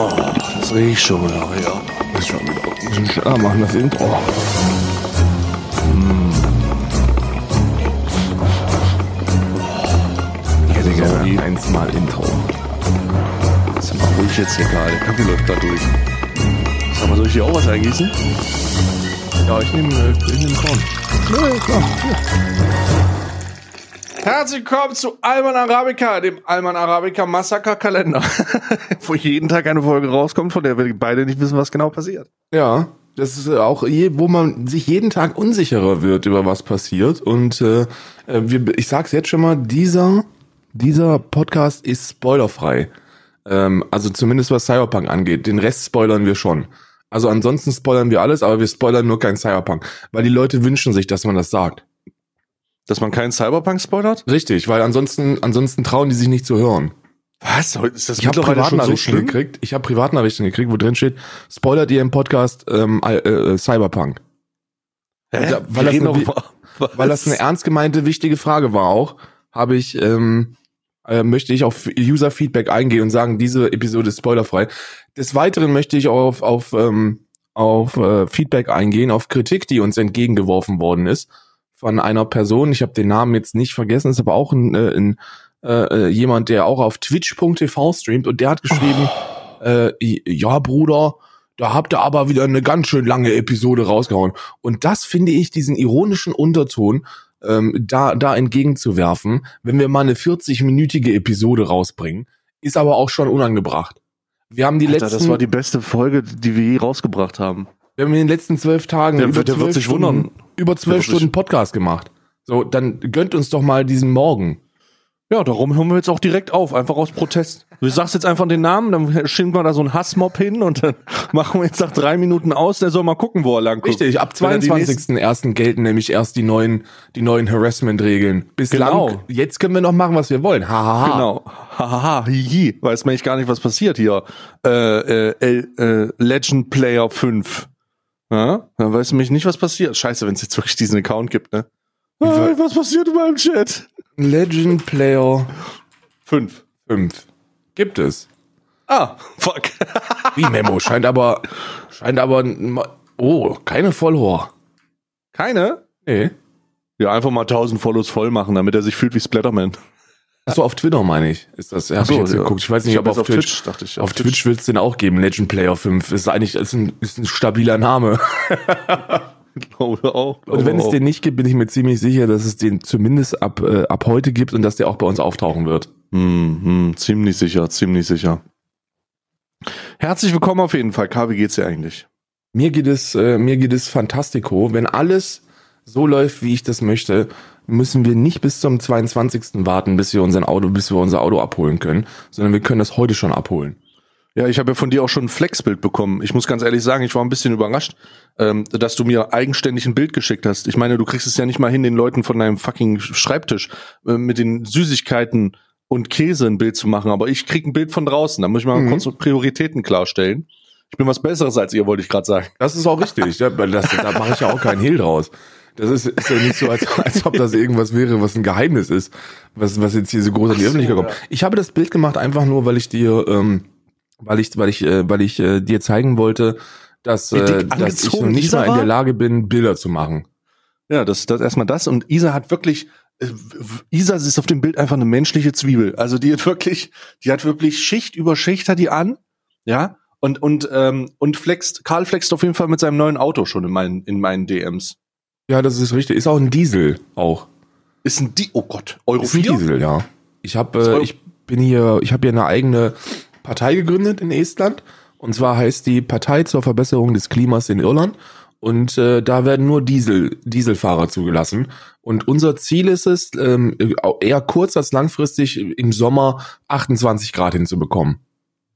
Oh, das riecht schon wieder, ja. Ist schon wieder. Ah, machen das Intro. Ich hätte gerne eins mal Intro. Ist mal ruhig jetzt hier gerade. Der Kaffee läuft da durch. Sag mal, soll ich hier auch was eingießen? Ja, ich nehme äh, nehm Korn. Ja, klar. Herzlich willkommen zu Alman Arabica, dem Alman Arabica Massaker Kalender, wo jeden Tag eine Folge rauskommt, von der wir beide nicht wissen, was genau passiert. Ja, das ist auch, je, wo man sich jeden Tag unsicherer wird über was passiert. Und äh, äh, wir, ich sag's jetzt schon mal, dieser, dieser Podcast ist spoilerfrei. Ähm, also zumindest was Cyberpunk angeht. Den Rest spoilern wir schon. Also ansonsten spoilern wir alles, aber wir spoilern nur kein Cyberpunk. Weil die Leute wünschen sich, dass man das sagt. Dass man keinen Cyberpunk spoilert? Richtig, weil ansonsten, ansonsten trauen die sich nicht zu hören. Was? Ist das Ich habe so Privatnachrichten schlimm? gekriegt. Ich habe Privatnachrichten gekriegt, wo drin steht, spoilert ihr im Podcast ähm, äh, äh, Cyberpunk. Hä? Ja, weil das eine-? Weil das eine ernst gemeinte, wichtige Frage war auch, habe ich, ähm, äh, möchte ich auf User-Feedback eingehen und sagen, diese Episode ist spoilerfrei. Des Weiteren möchte ich auch auf, auf, ähm, auf äh, Feedback eingehen, auf Kritik, die uns entgegengeworfen worden ist von einer Person. Ich habe den Namen jetzt nicht vergessen, ist aber auch ein, äh, ein äh, äh, jemand, der auch auf twitch.tv streamt und der hat geschrieben, äh, ja Bruder, da habt ihr aber wieder eine ganz schön lange Episode rausgehauen. Und das finde ich, diesen ironischen Unterton, ähm, da, da entgegenzuwerfen, wenn wir mal eine 40-minütige Episode rausbringen, ist aber auch schon unangebracht. Wir haben die Alter, letzten, das war die beste Folge, die wir je rausgebracht haben. wir haben in den letzten zwölf Tagen Der über der wird sich Stunden, wundern. Über zwölf Stunden Podcast gemacht. So, dann gönnt uns doch mal diesen Morgen. Ja, darum hören wir jetzt auch direkt auf, einfach aus Protest. Du sagst jetzt einfach den Namen, dann schieben wir da so einen Hassmob hin und dann machen wir jetzt nach drei Minuten aus, der soll mal gucken, wo er lang guckt. Richtig, ab Wenn er die 22.01. gelten nämlich erst die neuen, die neuen Harassment-Regeln. Bislang, Genau. jetzt können wir noch machen, was wir wollen. Hahaha. Genau. Hahaha, hihi. Weiß man echt gar nicht, was passiert hier. Äh, äh, äh, Legend Player 5. Ja? Dann weiß mich nicht, was passiert. Scheiße, wenn es jetzt wirklich diesen Account gibt, ne? Äh, was passiert in meinem Chat? Legend Player 5. 5. Gibt es. Ah, fuck. Wie Memo, scheint aber, scheint aber, oh, keine Follower. Keine? Nee. Ja, einfach mal 1000 Follows voll machen, damit er sich fühlt wie Splatterman. Achso, auf Twitter meine ich. Ist das, hab Ach so, ich jetzt ja. geguckt. Ich weiß nicht, Ich ob hab auf, auf Twitch, Twitch, dachte ich. Auf Auf Twitch wird es den auch geben. Legend Player 5 ist eigentlich, ist ein, ist ein stabiler Name. Glaube auch. Und wenn es auch. den nicht gibt, bin ich mir ziemlich sicher, dass es den zumindest ab, äh, ab heute gibt und dass der auch bei uns auftauchen wird. Hm, hm, ziemlich sicher, ziemlich sicher. Herzlich willkommen auf jeden Fall. K, wie geht's dir eigentlich? Mir geht es, äh, mir geht es fantastico. Wenn alles so läuft, wie ich das möchte, müssen wir nicht bis zum 22. warten, bis wir unseren Auto, bis wir unser Auto abholen können, sondern wir können das heute schon abholen. Ja, ich habe ja von dir auch schon ein Flexbild bekommen. Ich muss ganz ehrlich sagen, ich war ein bisschen überrascht, ähm, dass du mir eigenständig ein Bild geschickt hast. Ich meine, du kriegst es ja nicht mal hin, den Leuten von deinem fucking Schreibtisch äh, mit den Süßigkeiten und Käse ein Bild zu machen. Aber ich krieg ein Bild von draußen. Da muss ich mal Mhm. kurz Prioritäten klarstellen. Ich bin was Besseres als ihr, wollte ich gerade sagen. Das ist auch richtig. ja, das, da mache ich ja auch keinen Hehl draus. Das ist, ist ja nicht so, als, als ob das irgendwas wäre, was ein Geheimnis ist, was, was jetzt hier so groß an die Öffentlichkeit kommt. Ich habe das Bild gemacht einfach nur, weil ich dir, ähm, weil ich, weil ich, äh, weil ich äh, dir zeigen wollte, dass, äh, dass ich noch nicht mal in der? Lage bin, Bilder zu machen. Ja, das, das erstmal das. Und Isa hat wirklich, äh, Isa ist auf dem Bild einfach eine menschliche Zwiebel. Also die hat wirklich, die hat wirklich Schicht über Schicht hat die an, ja. Und und ähm, und flext, Karl flext auf jeden Fall mit seinem neuen Auto schon in meinen in meinen DMs. Ja, das ist richtig. Ist auch ein Diesel auch. Ist ein Di oh Gott, Euro Ist ein 4? Diesel, ja. Ich habe, äh, ich bin hier, ich habe hier eine eigene Partei gegründet in Estland. Und zwar heißt die Partei zur Verbesserung des Klimas in Irland. Und äh, da werden nur Diesel, Dieselfahrer zugelassen. Und unser Ziel ist es, ähm, eher kurz als langfristig im Sommer 28 Grad hinzubekommen.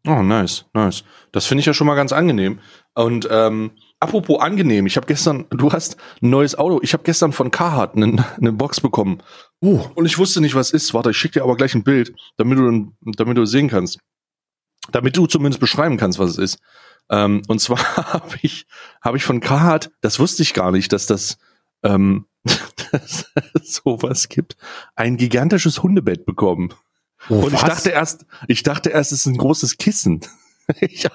Oh, nice, nice. Das finde ich ja schon mal ganz angenehm. Und ähm, apropos angenehm, ich habe gestern, du hast ein neues Auto. Ich habe gestern von Carhartt eine, eine Box bekommen. Uh, Und ich wusste nicht, was ist. Warte, ich schicke dir aber gleich ein Bild, damit du, damit du sehen kannst. Damit du zumindest beschreiben kannst, was es ist. Ähm, und zwar habe ich, hab ich von Carhartt, das wusste ich gar nicht, dass das, ähm, dass es sowas gibt, ein gigantisches Hundebett bekommen. oh, Und ich was? dachte erst, ich dachte erst, es ist ein großes Kissen. ja,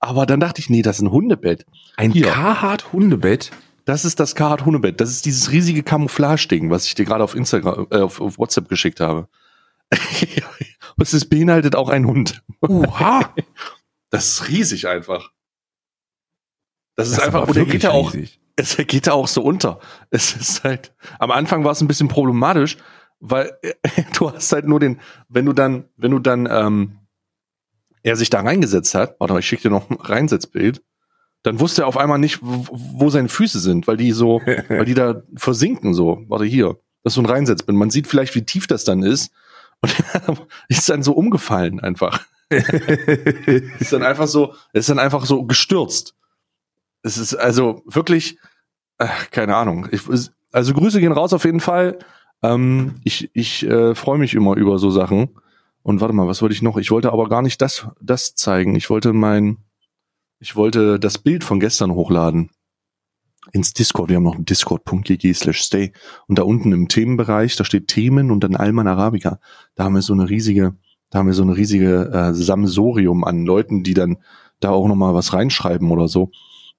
aber dann dachte ich, nee, das ist ein Hundebett. Ein Hier. Carhartt Hundebett? Das ist das Carhartt Hundebett. Das ist dieses riesige Camouflage-Ding, was ich dir gerade auf Instagram, äh, auf, auf WhatsApp geschickt habe. Und es beinhaltet auch einen Hund. Oha! Das ist riesig einfach. Das ist Das einfach, er wirklich geht ja auch, es geht da auch so unter. Es ist halt, am Anfang war es ein bisschen problematisch, weil du hast halt nur den, wenn du dann, wenn du dann, ähm, er sich da reingesetzt hat, warte mal, ich schicke dir noch ein Reinsetzbild, dann wusste er auf einmal nicht, wo, seine Füße sind, weil die so, weil die da versinken so. Warte hier, das ist so ein Reinsetzbild. Man sieht vielleicht, wie tief das dann ist. Und ist dann so umgefallen einfach. ist dann einfach so, ist dann einfach so gestürzt. Es ist also wirklich, ach, keine Ahnung. Ich, also Grüße gehen raus auf jeden Fall. Ähm, ich ich äh, freue mich immer über so Sachen. Und warte mal, was wollte ich noch? Ich wollte aber gar nicht das, das zeigen. Ich wollte mein, ich wollte das Bild von gestern hochladen. Ins Discord. Wir haben noch einen discord.gg slash stay. Und da unten im Themenbereich, da steht Themen und dann Alman Arabica. Da haben wir so eine riesige, da haben wir so eine riesige äh, Samsorium an Leuten, die dann da auch nochmal was reinschreiben oder so.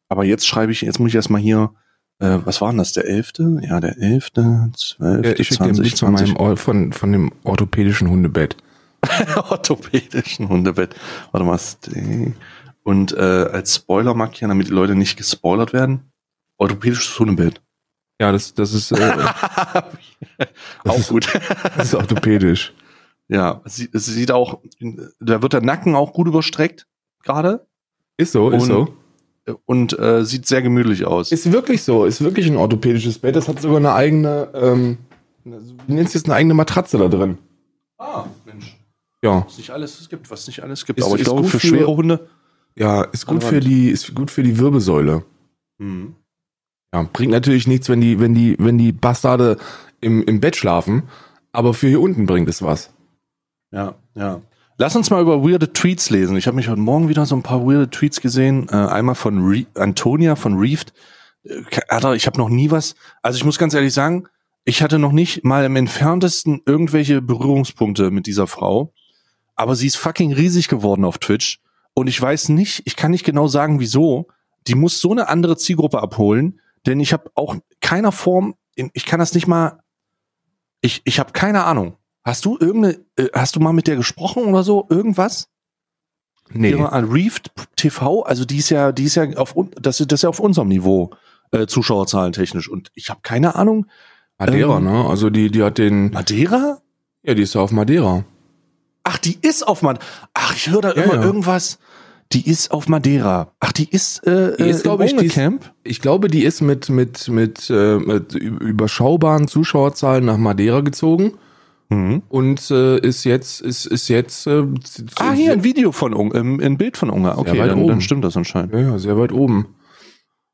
Aber jetzt schreibe ich, jetzt muss ich erstmal hier, äh, was war denn das, der 11.? Ja, der 11., 12., Ja, ich schicke dir ein 20, Bild von, 20. meinem, von, von dem orthopädischen Hundebett. orthopädischen Hundebett. Warte mal. Und äh, als Spoiler markieren, damit die Leute nicht gespoilert werden. Orthopädisches Hundebett. Ja, das, das ist, äh, auch ist- gut. das ist orthopädisch. ja, es, sieht- es sieht auch, da wird der Nacken auch gut überstreckt gerade Ist so, ist Und- so. und äh, sieht sehr gemütlich aus. Ist wirklich so, ist wirklich ein orthopädisches Bett. Das hat sogar eine eigene, ähm, wie nennt es eine eigene Matratze da drin? ah, Mensch. Ja. Was nicht alles es gibt, was nicht alles gibt. Ist- Aber ich ist glaube, gut für schwere Hunde. Ja, ist gut für die, ist gut für die Wirbelsäule. Mhm. Ja, bringt natürlich nichts, wenn die, wenn die, wenn die Bastarde im, im Bett schlafen, aber für hier unten bringt es was. Ja, ja. Lass uns mal über weirde Tweets lesen. Ich habe mich heute Morgen wieder so ein paar weirde Tweets gesehen. Äh, einmal von Re Antonia von Reeft. Äh, Alter, ich habe noch nie was. Also ich muss ganz ehrlich sagen, ich hatte noch nicht mal im entferntesten irgendwelche Berührungspunkte mit dieser Frau. Aber sie ist fucking riesig geworden auf Twitch. Und ich weiß nicht, ich kann nicht genau sagen, wieso. Die muss so eine andere Zielgruppe abholen, denn ich habe auch keiner Form, ich kann das nicht mal, ich, ich habe keine Ahnung. Hast du irgendeine, äh, hast du mal mit der gesprochen oder so? Irgendwas? Nee. An Reefed TV, also die ist ja, die ist ja auf, das, ist- das ist ja auf unserem Niveau, äh, Zuschauerzahlen technisch. Und ich habe keine Ahnung. Madeira, Ähm, ne? Also die, die hat den, Madeira? ja, die ist ja auf Madeira. Ach, die ist auf Madeira. Ach, ich höre da Ja, immer ja. irgendwas. Die ist auf Madeira. Ach, die ist, äh, Die ist, äh, glaub im ich, die ist- Camp. Ich glaube, die ist mit, mit, mit, äh, mit überschaubaren Zuschauerzahlen nach Madeira gezogen Mhm. und äh, ist jetzt, ist, ist jetzt, äh, Ah, hier ein Video von ähm, ein Bild von Ungar. Okay, weit dann, oben. dann stimmt das anscheinend. Ja, ja, sehr weit oben.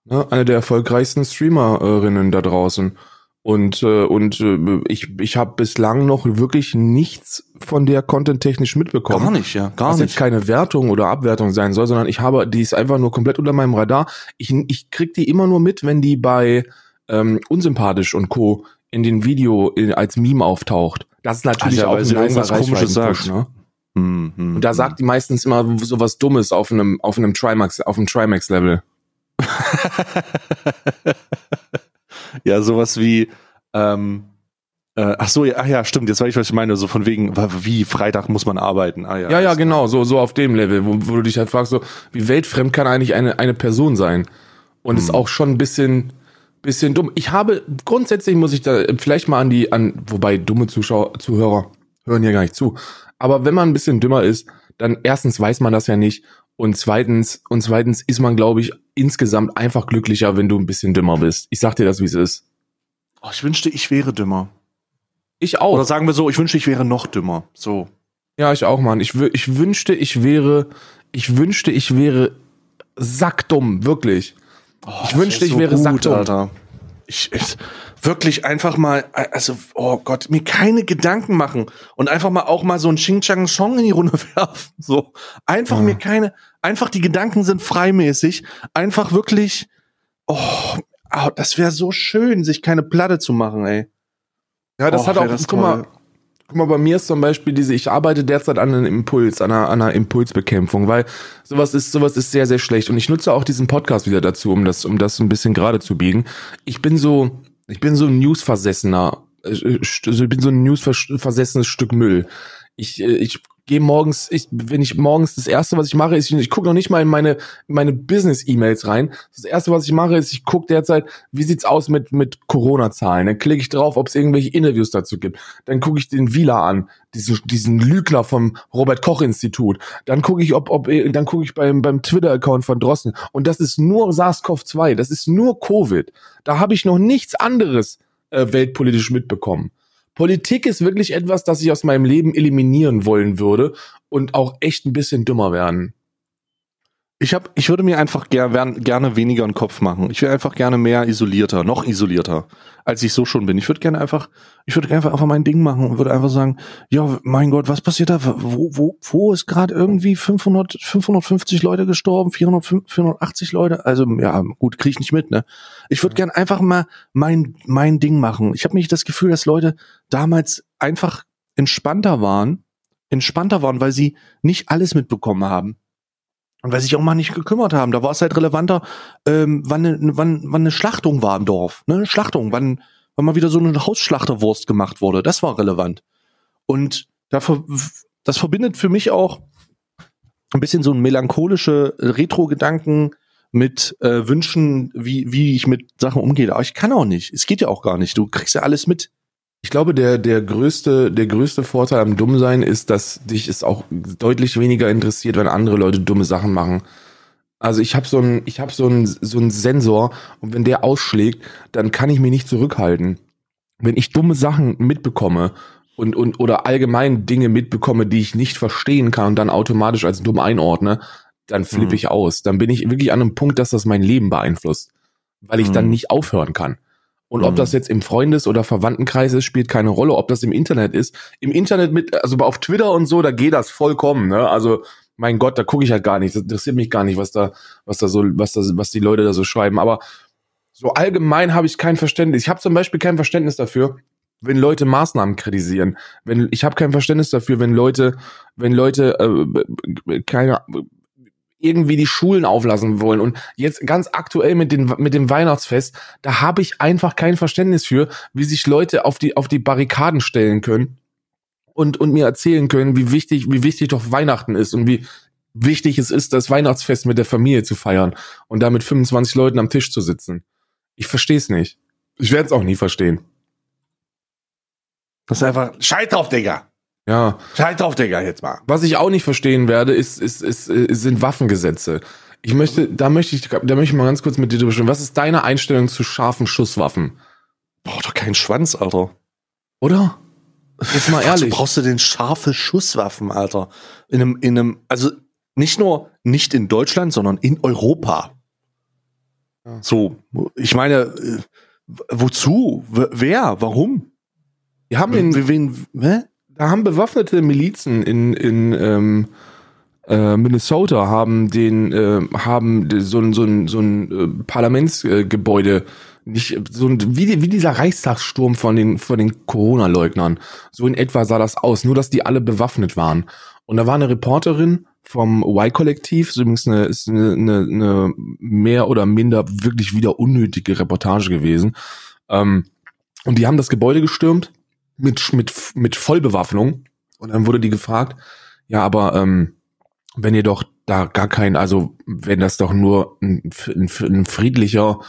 Ne, eine der erfolgreichsten Streamerinnen da draußen. Und, äh, und äh, ich, ich habe bislang noch wirklich nichts von der content-technisch mitbekommen. Gar nicht, ja, gar was nicht. jetzt keine Wertung oder Abwertung sein soll, sondern ich habe, die ist einfach nur komplett unter meinem Radar. Ich, ich krieg die immer nur mit, wenn die bei ähm, Unsympathisch und Co. in den Video in, als Meme auftaucht. Das ist natürlich ja, auch ein irgendwas Komisches sagt. Ne? Hm, hm, Und da hm. sagt die meistens immer so was Dummes auf einem, auf einem Trimax, auf einem Trimax-Level. ja, sowas wie, ähm, äh, ach so, ja, ach ja, stimmt, jetzt weiß ich, was ich meine, so von wegen, wie, Freitag muss man arbeiten. Ah, ja, Ja, ja, genau, so, so auf dem Level, wo, wo du dich halt fragst, so, wie weltfremd kann eigentlich eine, eine Person sein? Und ist Hm. auch schon ein bisschen, bisschen dumm. Ich habe, grundsätzlich muss ich da vielleicht mal an die, an, wobei dumme Zuschauer, Zuhörer hören hier gar nicht zu. Aber wenn man ein bisschen dümmer ist, dann erstens weiß man das ja nicht und zweitens, und zweitens ist man, glaube ich, insgesamt einfach glücklicher, wenn du ein bisschen dümmer bist. Ich sag dir das, wie es ist. Oh, ich wünschte, ich wäre dümmer. Ich auch. Oder sagen wir so, ich wünschte, ich wäre noch dümmer. So. Ja, ich auch, Mann. Ich, ich wünschte, ich wäre, ich wünschte, ich wäre sackdumm, wirklich. Oh, Ich wünschte, ich so wäre gut, sackdumm. Alter. Ich, ich wirklich einfach mal, also, oh Gott, mir keine Gedanken machen und einfach mal auch mal so ein Ching Chang Song in die Runde werfen. So. Einfach Ja. mir keine, einfach die Gedanken sind freimäßig. Einfach wirklich, oh, ah, das wäre so schön, sich keine Platte zu machen, ey. Ja, das Och, hat auch, das guck mal. Guck mal, bei mir ist zum Beispiel diese, ich arbeite derzeit an einem Impuls, an einer, an einer Impulsbekämpfung, weil sowas ist, sowas ist sehr, sehr schlecht. Und ich nutze auch diesen Podcast wieder dazu, um das, um das ein bisschen gerade zu biegen. Ich bin so, ich bin so ein Newsversessener, äh, ich bin so ein Newsversessenes Stück Müll. Ich, äh, ich gehe morgens, ich, wenn ich morgens, das erste, was ich mache, ist, ich, ich gucke noch nicht mal in meine, in meine Business-E-Mails rein. Das erste, was ich mache, ist, ich gucke derzeit, wie sieht's aus mit, mit Corona-Zahlen. Dann klicke ich drauf, ob es irgendwelche Interviews dazu gibt. Dann gucke ich den Vila an, diesen, diesen Lügner vom Robert-Koch-Institut. Dann gucke ich, ob, ob, dann gucke ich beim, beim Twitter-Account von Drossen. Und das ist nur SARS-CoV-2. Das ist nur Covid. Da habe ich noch nichts anderes äh, weltpolitisch mitbekommen. Politik ist wirklich etwas, das ich aus meinem Leben eliminieren wollen würde und auch echt ein bisschen dümmer werden. Ich hab, ich würde mir einfach ger gerne weniger einen Kopf machen. Ich wäre einfach gerne mehr isolierter, noch isolierter, als ich so schon bin. Ich würde gerne einfach, ich würde gerne einfach mein Ding machen und würde einfach sagen, ja, mein Gott, was passiert da? Wo, wo, wo ist gerade irgendwie 500, 550 Leute gestorben, 400, 480 Leute? Also, ja, gut, kriege ich nicht mit, ne? Ich würde gerne einfach mal mein, mein Ding machen. Ich habe nicht das Gefühl, dass Leute damals einfach entspannter waren, entspannter waren, weil sie nicht alles mitbekommen haben. Und weil sich auch mal nicht gekümmert haben, da war es halt relevanter, ähm, wann, eine, wann, wann eine Schlachtung war im Dorf. Ne? Schlachtung, wann, wann mal wieder so eine Hausschlachterwurst gemacht wurde. Das war relevant. Und dafür, das verbindet für mich auch ein bisschen so ein melancholische Retro-Gedanken mit äh, Wünschen, wie, wie ich mit Sachen umgehe. Aber ich kann auch nicht. Es geht ja auch gar nicht. Du kriegst ja alles mit. Ich glaube, der, der größte, der größte Vorteil am Dummsein ist, dass dich es auch deutlich weniger interessiert, wenn andere Leute dumme Sachen machen. Also ich habe so einen, ich habe so einen, so einen Sensor und wenn der ausschlägt, dann kann ich mich nicht zurückhalten. Wenn ich dumme Sachen mitbekomme und, und oder allgemein Dinge mitbekomme, die ich nicht verstehen kann und dann automatisch als dumm einordne, dann flippe mhm. ich aus. Dann bin ich wirklich an einem Punkt, dass das mein Leben beeinflusst, weil ich mhm. dann nicht aufhören kann. Und ob mhm. das jetzt im Freundes- oder Verwandtenkreis ist, spielt keine Rolle. Ob das im Internet ist. Im Internet mit, also auf Twitter und so, da geht das vollkommen, ne? Also, mein Gott, da gucke ich halt gar nicht. Das interessiert mich gar nicht, was da, was da so, was da, was die Leute da so schreiben. Aber so allgemein habe ich kein Verständnis. Ich habe zum Beispiel kein Verständnis dafür, wenn Leute Maßnahmen kritisieren. Wenn ich habe kein Verständnis dafür, wenn Leute, wenn Leute äh, keine irgendwie die Schulen auflassen wollen. Und jetzt ganz aktuell mit, den, mit dem Weihnachtsfest, da habe ich einfach kein Verständnis für, wie sich Leute auf die, auf die Barrikaden stellen können und, und mir erzählen können, wie wichtig, wie wichtig doch Weihnachten ist und wie wichtig es ist, das Weihnachtsfest mit der Familie zu feiern und da mit 25 Leuten am Tisch zu sitzen. Ich verstehe es nicht. Ich werde es auch nie verstehen. Das ist einfach Scheiß drauf, Digga. Ja. Scheiß drauf, Digga, jetzt mal. Was ich auch nicht verstehen werde, ist, ist, ist, ist sind Waffengesetze. Ich möchte, da möchte ich, da möchte ich mal ganz kurz mit dir drüber sprechen. Was ist deine Einstellung zu scharfen Schusswaffen? Braucht doch keinen Schwanz, Alter. Oder? Jetzt mal ehrlich. Wozu brauchst du denn scharfe Schusswaffen, Alter? In einem, in einem, also nicht nur nicht in Deutschland, sondern in Europa. Ja. So, ich meine, äh, wozu? Wer? Warum? Wir haben in, wen, wen, da haben bewaffnete Milizen in, in ähm, äh, Minnesota haben den äh, haben so ein so ein so ein äh, Parlamentsgebäude nicht so ein, wie, wie dieser Reichstagssturm von den von den Corona Leugnern so in etwa sah das aus nur dass die alle bewaffnet waren. Und da war eine Reporterin vom Y-Kollektiv, ist übrigens eine, ist eine, eine, eine mehr oder minder wirklich wieder unnötige Reportage gewesen. Ähm, und die haben das Gebäude gestürmt mit, mit, mit Vollbewaffnung. Und dann wurde die gefragt, ja, aber ähm, wenn ihr doch da gar kein, also wenn das doch nur ein, ein, ein friedlicher,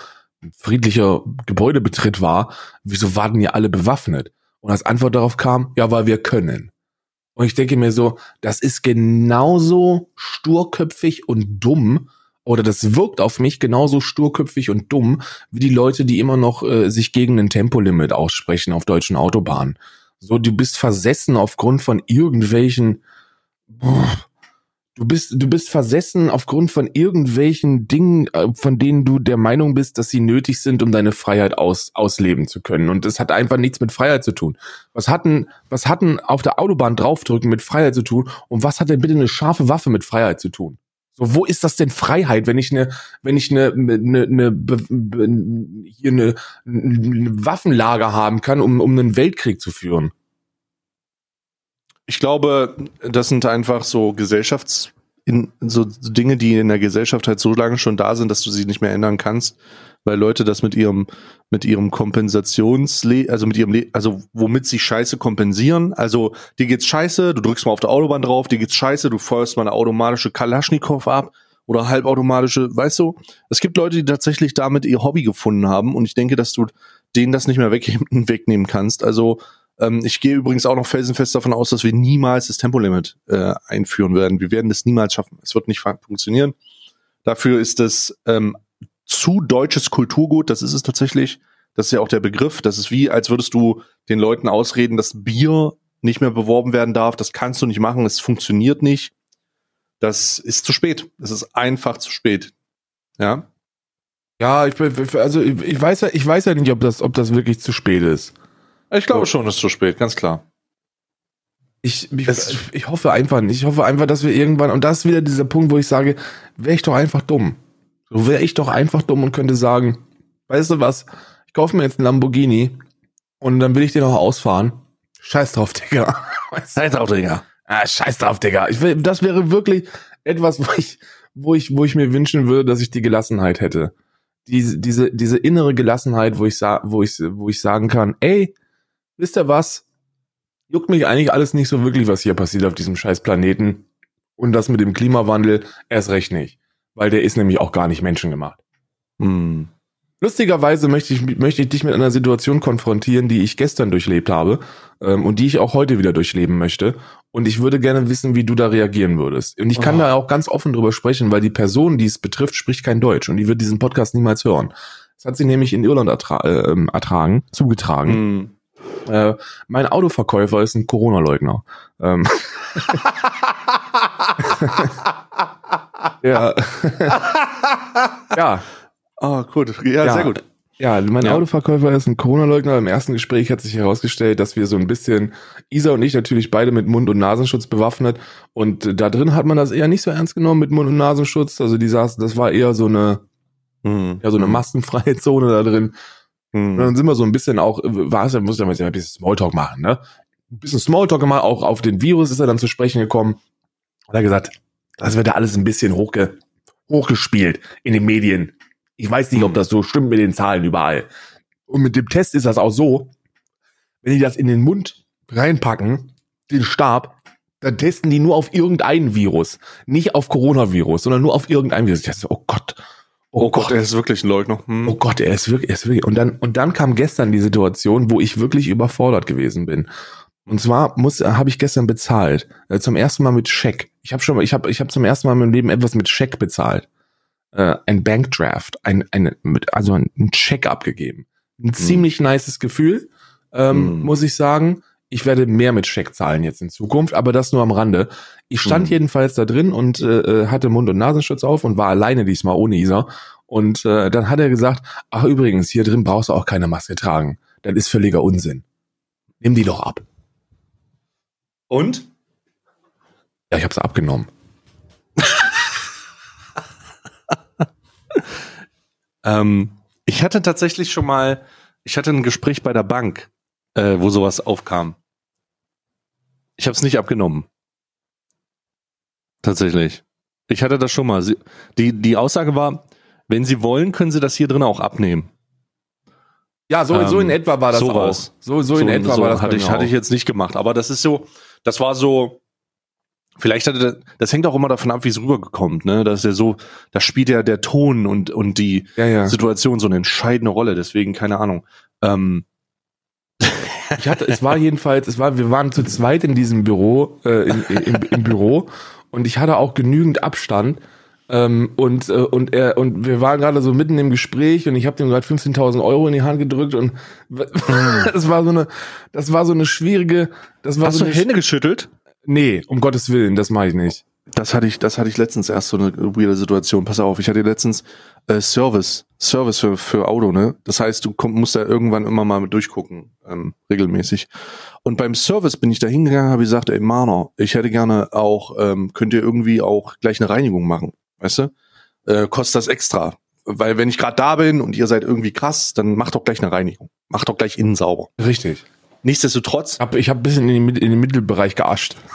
friedlicher Gebäudebetritt war, wieso waren ihr alle bewaffnet? Und als Antwort darauf kam, ja, weil wir können. Und ich denke mir so, das ist genauso sturköpfig und dumm, oder das wirkt auf mich genauso sturköpfig und dumm wie die Leute, die immer noch äh, sich gegen ein Tempolimit aussprechen auf deutschen Autobahnen. So, du bist versessen aufgrund von irgendwelchen, du bist, du bist versessen aufgrund von irgendwelchen Dingen, äh, von denen du der Meinung bist, dass sie nötig sind, um deine Freiheit aus, ausleben zu können. Und das hat einfach nichts mit Freiheit zu tun. Was hatten, was hatten auf der Autobahn draufdrücken mit Freiheit zu tun? Und was hat denn bitte eine scharfe Waffe mit Freiheit zu tun? So, wo ist das denn Freiheit, wenn ich eine, wenn ich eine, eine, eine, hier eine, eine Waffenlager haben kann, um, um einen Weltkrieg zu führen? ich glaube, das sind einfach so Gesellschafts, in, so Dinge, die in der Gesellschaft halt so lange schon da sind, dass du sie nicht mehr ändern kannst, weil Leute das mit ihrem, mit ihrem Kompensationsle, also mit ihrem, Le also womit sie Scheiße kompensieren. Also dir geht's scheiße, du drückst mal auf der Autobahn drauf, dir geht's scheiße, du feuerst mal eine automatische Kalaschnikow ab oder halbautomatische, weißt du? Es gibt Leute, die tatsächlich damit ihr Hobby gefunden haben und ich denke, dass du denen das nicht mehr weg, wegnehmen kannst. Also ähm, ich gehe übrigens auch noch felsenfest davon aus, dass wir niemals das Tempolimit äh, einführen werden. Wir werden das niemals schaffen. Es wird nicht funktionieren. Dafür ist es ähm, zu deutsches Kulturgut. Das ist es tatsächlich. Das ist ja auch der Begriff. Das ist wie, als würdest du den Leuten ausreden, dass Bier nicht mehr beworben werden darf. Das kannst du nicht machen. Es funktioniert nicht. Das ist zu spät. Es ist einfach zu spät. Ja. Ja, ich, also ich weiß ja, ich weiß ja nicht, ob das, ob das wirklich zu spät ist. Ich glaube schon, es ist zu spät, ganz klar. Ich, ich, ich, hoffe einfach nicht. Ich hoffe einfach, dass wir irgendwann, und das ist wieder dieser Punkt, wo ich sage, wäre ich doch einfach dumm. So wäre ich doch einfach dumm und könnte sagen, weißt du was, ich kaufe mir jetzt einen Lamborghini und dann will ich den auch ausfahren. Scheiß drauf, Digga. Scheiß drauf, Digga. Ah, scheiß drauf, Digga. Ich will, das wäre wirklich etwas, wo ich, wo ich, wo ich mir wünschen würde, dass ich die Gelassenheit hätte. Diese, diese, diese innere Gelassenheit, wo ich, wo ich, wo ich sagen kann, ey, wisst ihr was? Juckt mich eigentlich alles nicht so wirklich, was hier passiert auf diesem scheiß Planeten. Und das mit dem Klimawandel erst recht nicht. Weil der ist nämlich auch gar nicht menschengemacht. Hm. Lustigerweise möchte ich, möchte ich dich mit einer Situation konfrontieren, die ich gestern durchlebt habe ähm, und die ich auch heute wieder durchleben möchte. Und ich würde gerne wissen, wie du da reagieren würdest. Und ich kann oh. da auch ganz offen drüber sprechen, weil die Person, die es betrifft, spricht kein Deutsch und die wird diesen Podcast niemals hören. Das hat sie nämlich in Irland ertra äh, ertragen, zugetragen. Hm. Äh, mein Autoverkäufer ist ein Corona-Leugner. Ähm. ja. ja. Oh, gut. Ja, ja, sehr gut. Ja, mein ja. Autoverkäufer ist ein Corona-Leugner. Im ersten Gespräch hat sich herausgestellt, dass wir so ein bisschen, Isa und ich natürlich beide mit Mund- und Nasenschutz bewaffnet. Und da drin hat man das eher nicht so ernst genommen mit Mund- und Nasenschutz. Also die saß, das war eher so eine, mhm. ja, so eine mhm. maskenfreie Zone da drin. Mhm. Und dann sind wir so ein bisschen auch, war es ja, muss ja ein bisschen Smalltalk machen, ne? Ein bisschen Smalltalk gemacht, auch auf den Virus ist er dann zu sprechen gekommen. Und er hat gesagt, das wird da alles ein bisschen hochge hochgespielt in den Medien. Ich weiß nicht, ob das so stimmt mit den Zahlen überall. Und mit dem Test ist das auch so, wenn die das in den Mund reinpacken, den Stab, dann testen die nur auf irgendein Virus. Nicht auf Coronavirus, sondern nur auf irgendein Virus. Ich dachte, oh Gott, Oh, oh Gott, er ist wirklich ein Leugner. Hm. Oh Gott, er ist wirklich, er ist wirklich. Und dann, und dann kam gestern die Situation, wo ich wirklich überfordert gewesen bin. Und zwar muss, habe ich gestern bezahlt. Äh, zum ersten Mal mit Scheck. Ich habe schon mal, ich habe, ich habe zum ersten Mal in meinem Leben etwas mit Scheck bezahlt. Äh, ein Bankdraft, ein, ein, mit, also ein Check abgegeben. Ein hm. ziemlich nices Gefühl, ähm, hm. muss ich sagen. Ich werde mehr mit Scheck zahlen jetzt in Zukunft, aber das nur am Rande. Ich stand hm. jedenfalls da drin und äh, äh, hatte Mund- und Nasenschutz auf und war alleine diesmal ohne Isa. Und äh, dann hat er gesagt, ach übrigens, hier drin brauchst du auch keine Maske tragen. Das ist völliger Unsinn. Nimm die doch ab. Und? Ja, ich habe sie abgenommen. ähm, ich hatte tatsächlich schon mal, ich hatte ein Gespräch bei der Bank äh, wo sowas aufkam. Ich habe es nicht abgenommen. Tatsächlich. Ich hatte das schon mal. Sie, die, die Aussage war, wenn Sie wollen, können Sie das hier drin auch abnehmen. Ja, so, ähm, so in ähm, etwa war das sowas. auch. So, so in so, etwa so war das. Hatte ich, hatte ich jetzt nicht gemacht. Aber das ist so, das war so, vielleicht hatte das, das hängt auch immer davon ab, wie es rübergekommen, ne? Das ist ja so, da spielt ja der Ton und, und die ja, ja. Situation so eine entscheidende Rolle. Deswegen, keine Ahnung. Ähm, ich hatte, es war jedenfalls, es war, wir waren zu zweit in diesem Büro, äh, in, im, im Büro und ich hatte auch genügend Abstand. Ähm, und äh, und er und wir waren gerade so mitten im Gespräch und ich habe ihm gerade 15.000 Euro in die Hand gedrückt und das war so eine das war so eine schwierige das war Hast so du Hände geschüttelt? Nee, um Gottes Willen, das mache ich nicht. Das hatte ich, das hatte ich letztens erst so eine weirde Situation. Pass auf, ich hatte letztens äh, Service, Service für, für Auto, ne? Das heißt, du komm, musst da irgendwann immer mal mit durchgucken, ähm, regelmäßig. Und beim Service bin ich da hingegangen, habe gesagt, ey Mana, ich hätte gerne auch, ähm, könnt ihr irgendwie auch gleich eine Reinigung machen, weißt du? Äh, kostet das extra. Weil wenn ich gerade da bin und ihr seid irgendwie krass, dann macht doch gleich eine Reinigung. Macht doch gleich innen sauber. Richtig. nichtsdestotrotz. Hab, ich habe ein bisschen in den, in den Mittelbereich geascht.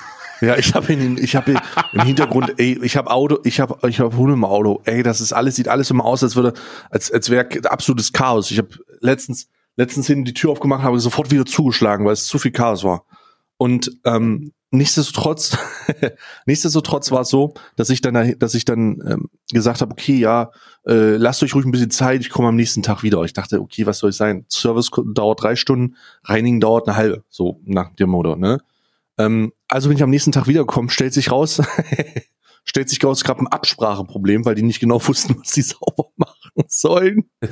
Ja, ich habe in, ich habe im Hintergrund, ey, ich habe Auto, ich habe, ich habe Hunde im Auto. Ey, das ist alles, sieht alles immer aus, als würde, als, als wäre absolutes Chaos. Ich habe letztens, letztens hinten die Tür aufgemacht, habe sofort wieder zugeschlagen, weil es zu viel Chaos war. Und ähm, nichtsdestotrotz, nichtsdestotrotz war es so, dass ich dann, dass ich dann ähm, gesagt habe, okay, ja, äh, lasst euch ruhig ein bisschen Zeit, ich komme am nächsten Tag wieder. Ich dachte, okay, was soll ich sein? Service dauert drei Stunden, Reinigen dauert eine halbe, so nach dem Motto, ne? Ähm, also bin ich am nächsten Tag wiedergekommen, stellt sich raus, stellt sich raus, es gab ein Abspracheproblem, weil die nicht genau wussten, was sie sauber machen sollen.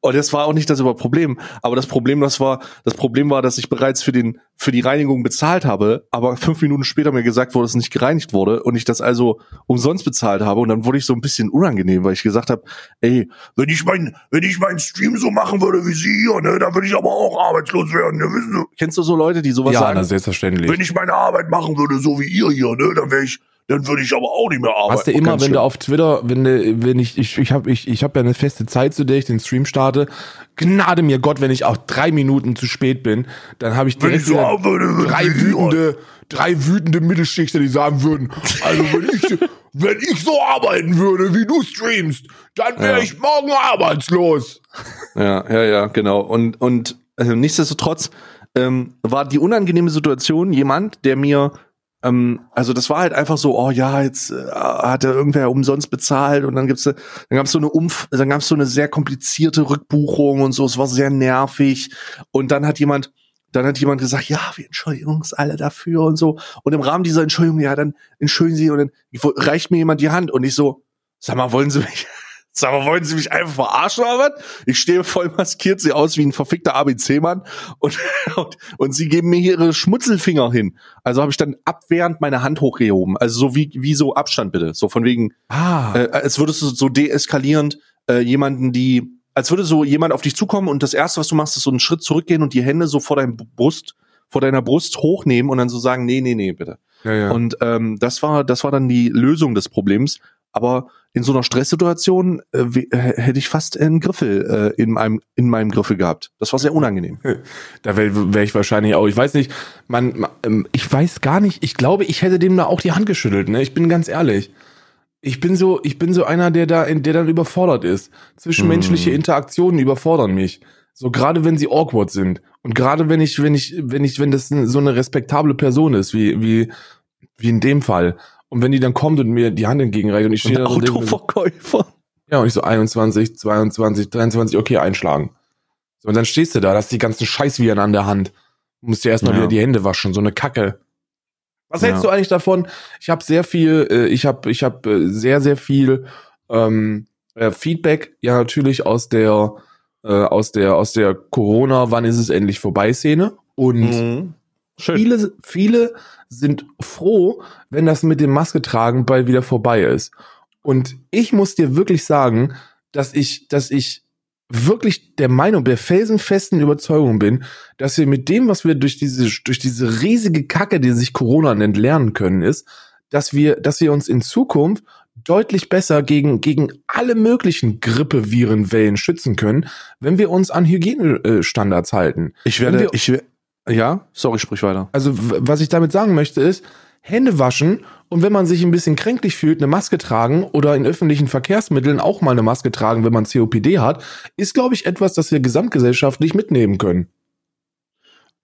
Und das war auch nicht das Problem. Aber das Problem, das war, das Problem war, dass ich bereits für den, für die Reinigung bezahlt habe, aber fünf Minuten später mir gesagt wurde, dass es nicht gereinigt wurde und ich das also umsonst bezahlt habe. Und dann wurde ich so ein bisschen unangenehm, weil ich gesagt habe, ey, wenn ich mein, wenn ich meinen Stream so machen würde wie Sie hier, ne, dann würde ich aber auch arbeitslos werden, ne, wissen Sie? Kennst du so Leute, die sowas ja, sagen? na, selbstverständlich. Wenn ich meine Arbeit machen würde, so wie ihr hier, ne, dann wäre ich, dann würde ich aber auch nicht mehr arbeiten. Hast du immer, wenn schlimm. du auf Twitter, wenn du, wenn ich, ich, ich habe ich, ich hab ja eine feste Zeit, zu der ich den Stream starte. Gnade mir Gott, wenn ich auch drei Minuten zu spät bin, dann habe ich direkt ich so würde, drei wütende, drei wütende Mittelschichter, die sagen würden, also wenn ich, wenn ich so arbeiten würde, wie du streamst, dann wäre Ja. ich morgen arbeitslos. Ja, ja, ja, genau. Und, und äh, nichtsdestotrotz ähm, war die unangenehme Situation jemand, der mir, ähm, also das war halt einfach so, oh ja, jetzt äh, hat er irgendwer umsonst bezahlt und dann gibt's, dann gab's so eine Umf, dann gab's so eine sehr komplizierte Rückbuchung und so, es war sehr nervig und dann hat jemand dann hat jemand gesagt, ja, wir entschuldigen uns alle dafür und so. Und im Rahmen dieser Entschuldigung, ja, dann entschuldigen Sie und dann reicht mir jemand die Hand und ich so, sag mal, wollen Sie mich, sag mal, wollen Sie mich einfach verarschen oder was? Ich stehe voll maskiert, sehe aus wie ein verfickter ABC-Mann und, und, und Sie geben mir hier Ihre Schmutzelfinger hin. Also habe ich dann abwehrend meine Hand hochgehoben. Also so wie, wie so Abstand bitte. So von wegen, Ah, äh, als würdest du so deeskalierend äh, jemanden, die, als würde so jemand auf dich zukommen und das erste, was du machst, ist so einen Schritt zurückgehen und die Hände so vor deinem Brust, vor deiner Brust hochnehmen und dann so sagen, nee, nee, nee, bitte. ja, ja. Und ähm, das war, das war dann die Lösung des Problems. Aber in so einer Stresssituation äh, äh, hätte ich fast einen Griffel äh, in meinem in meinem Griffel gehabt. Das war sehr unangenehm. Da wäre wär ich wahrscheinlich auch. Ich weiß nicht, man, man, ähm, ich weiß gar nicht. Ich glaube, ich hätte dem da auch die Hand geschüttelt. Ne, ich bin ganz ehrlich. Ich bin so, ich bin so einer, der da, der dann überfordert ist. Zwischenmenschliche Mm. Interaktionen überfordern mich. So gerade wenn sie awkward sind und gerade wenn ich, wenn ich, wenn ich, wenn das so eine respektable Person ist, wie wie wie in dem Fall. Und wenn die dann kommt und mir die Hand entgegenreicht und ich stehe da so Autoverkäufer. ja, und ich so 21, 22, 23, okay, einschlagen. So, und dann stehst du da, hast die ganzen Scheißviren an der Hand. Du musst dir erstmal Ja. wieder die Hände waschen, so eine Kacke. Was Ja. hältst du eigentlich davon? Ich habe sehr viel, äh, ich habe ich hab, äh, sehr, sehr viel ähm, äh, Feedback, ja natürlich aus der, äh, aus der, aus der Corona, wann ist es endlich vorbei Szene. Und Mhm. Viele, viele sind froh, wenn das mit dem Maske tragen bald wieder vorbei ist. Und ich muss dir wirklich sagen, dass ich, dass ich wirklich der Meinung, der felsenfesten Überzeugung bin, dass wir mit dem, was wir durch diese, durch diese riesige Kacke, die sich Corona nennt, lernen können, ist, dass wir, dass wir uns in Zukunft deutlich besser gegen, gegen alle möglichen Grippevirenwellen schützen können, wenn wir uns an Hygienestandards halten. Ich werde, ich ja, sorry, sprich weiter. Also, was ich damit sagen möchte, ist, Hände waschen und wenn man sich ein bisschen kränklich fühlt, eine Maske tragen oder in öffentlichen Verkehrsmitteln auch mal eine Maske tragen, wenn man COPD hat, ist, glaube ich, etwas, das wir gesamtgesellschaftlich mitnehmen können.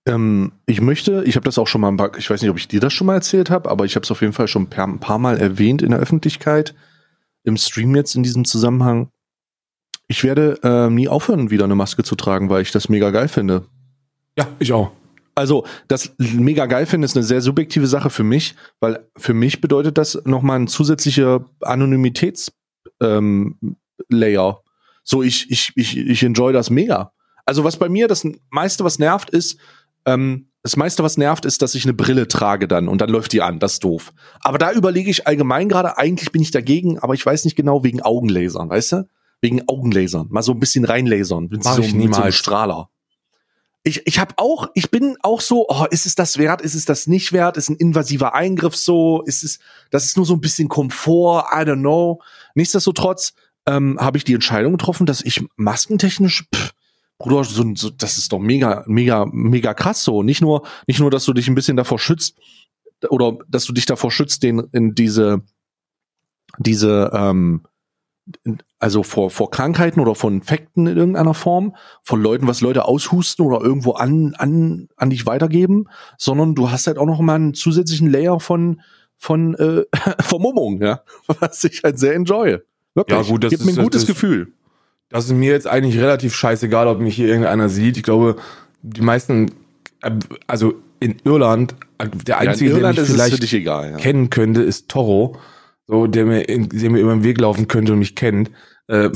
Ähm, ich möchte, ich habe das auch schon mal, ein paar, ich weiß nicht, ob ich dir das schon mal erzählt habe, aber ich habe es auf jeden Fall schon ein paar Mal erwähnt in der Öffentlichkeit, im Stream jetzt in diesem Zusammenhang. Ich werde ähm, nie aufhören, wieder eine Maske zu tragen, weil ich das mega geil finde. Ja, ich auch. Also, das mega geil finde, ist eine sehr subjektive Sache für mich, weil für mich bedeutet das nochmal ein zusätzlicher Anonymitäts ähm, Layer. So, ich, ich, ich, ich enjoy das mega. Also, was bei mir das meiste, was nervt, ist, ähm, das meiste, was nervt, ist, dass ich eine Brille trage dann und dann läuft die an. Das ist doof. Aber da überlege ich allgemein gerade, eigentlich bin ich dagegen, aber ich weiß nicht genau wegen Augenlasern, weißt du? Wegen Augenlasern. Mal so ein bisschen reinlasern. Mit Mach so, ich niemals. Strahler. Ich, ich habe auch, ich bin auch so, oh, ist es das wert, ist es das nicht wert, ist ein invasiver Eingriff so, ist es, das ist nur so ein bisschen Komfort, I don't know. Nichtsdestotrotz ähm, habe ich die Entscheidung getroffen, dass ich maskentechnisch, pff, Bruder, so, so, das ist doch mega, mega, mega krass so. Nicht nur, nicht nur, dass du dich ein bisschen davor schützt, oder dass du dich davor schützt, den in diese, diese, ähm, also vor, vor Krankheiten oder von Infekten in irgendeiner Form, von Leuten, was Leute aushusten oder irgendwo an, an, an dich weitergeben, sondern du hast halt auch noch mal einen zusätzlichen Layer von, von äh, Vermummung, ja, was ich halt sehr enjoy. Wirklich. Ja, gut, das Gibt mir ist- ein gutes das- Gefühl. Das ist mir jetzt eigentlich relativ scheißegal, ob mich hier irgendeiner sieht. Ich glaube, die meisten, also in Irland, äh, der Ja, einzige, in Irland der mich vielleicht egal. Ja. kennen könnte, ist Toro. So, der mir, in, der mir über den Weg laufen könnte und mich kennt. Äh,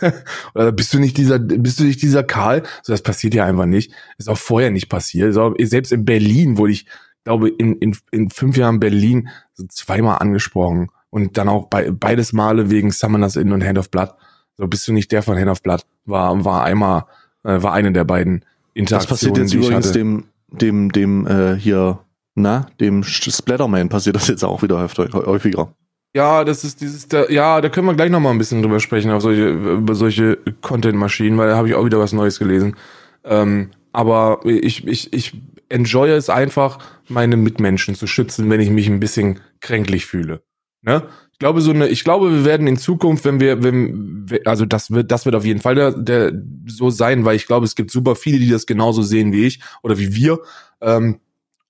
oder bist du nicht dieser, bist du nicht dieser Karl? So, das passiert ja einfach nicht. Ist auch vorher nicht passiert. So, selbst in Berlin wurde ich, glaube, in, in, in fünf Jahren Berlin so zweimal angesprochen. Und dann auch bei, beides Male wegen Summoners Inn und Hand of Blood. So, bist du nicht der von Hand of Blood? War, war einmal, äh, war eine der beiden Das Interaktionen, passiert jetzt übrigens dem, dem, dem äh, hier, na, dem Splatterman passiert das jetzt auch wieder häufiger. Ja, das ist dieses, da, ja, da können wir gleich noch mal ein bisschen drüber sprechen, auf solche, über solche Content-Maschinen, weil da habe ich auch wieder was Neues gelesen. Ähm, aber ich, ich, ich enjoye es einfach, meine Mitmenschen zu schützen, wenn ich mich ein bisschen kränklich fühle. Ne? Ich glaube, so eine, ich glaube, wir werden in Zukunft, wenn wir, wenn, also das wird, das wird auf jeden Fall der, der so sein, weil ich glaube, es gibt super viele, die das genauso sehen wie ich oder wie wir. Ähm,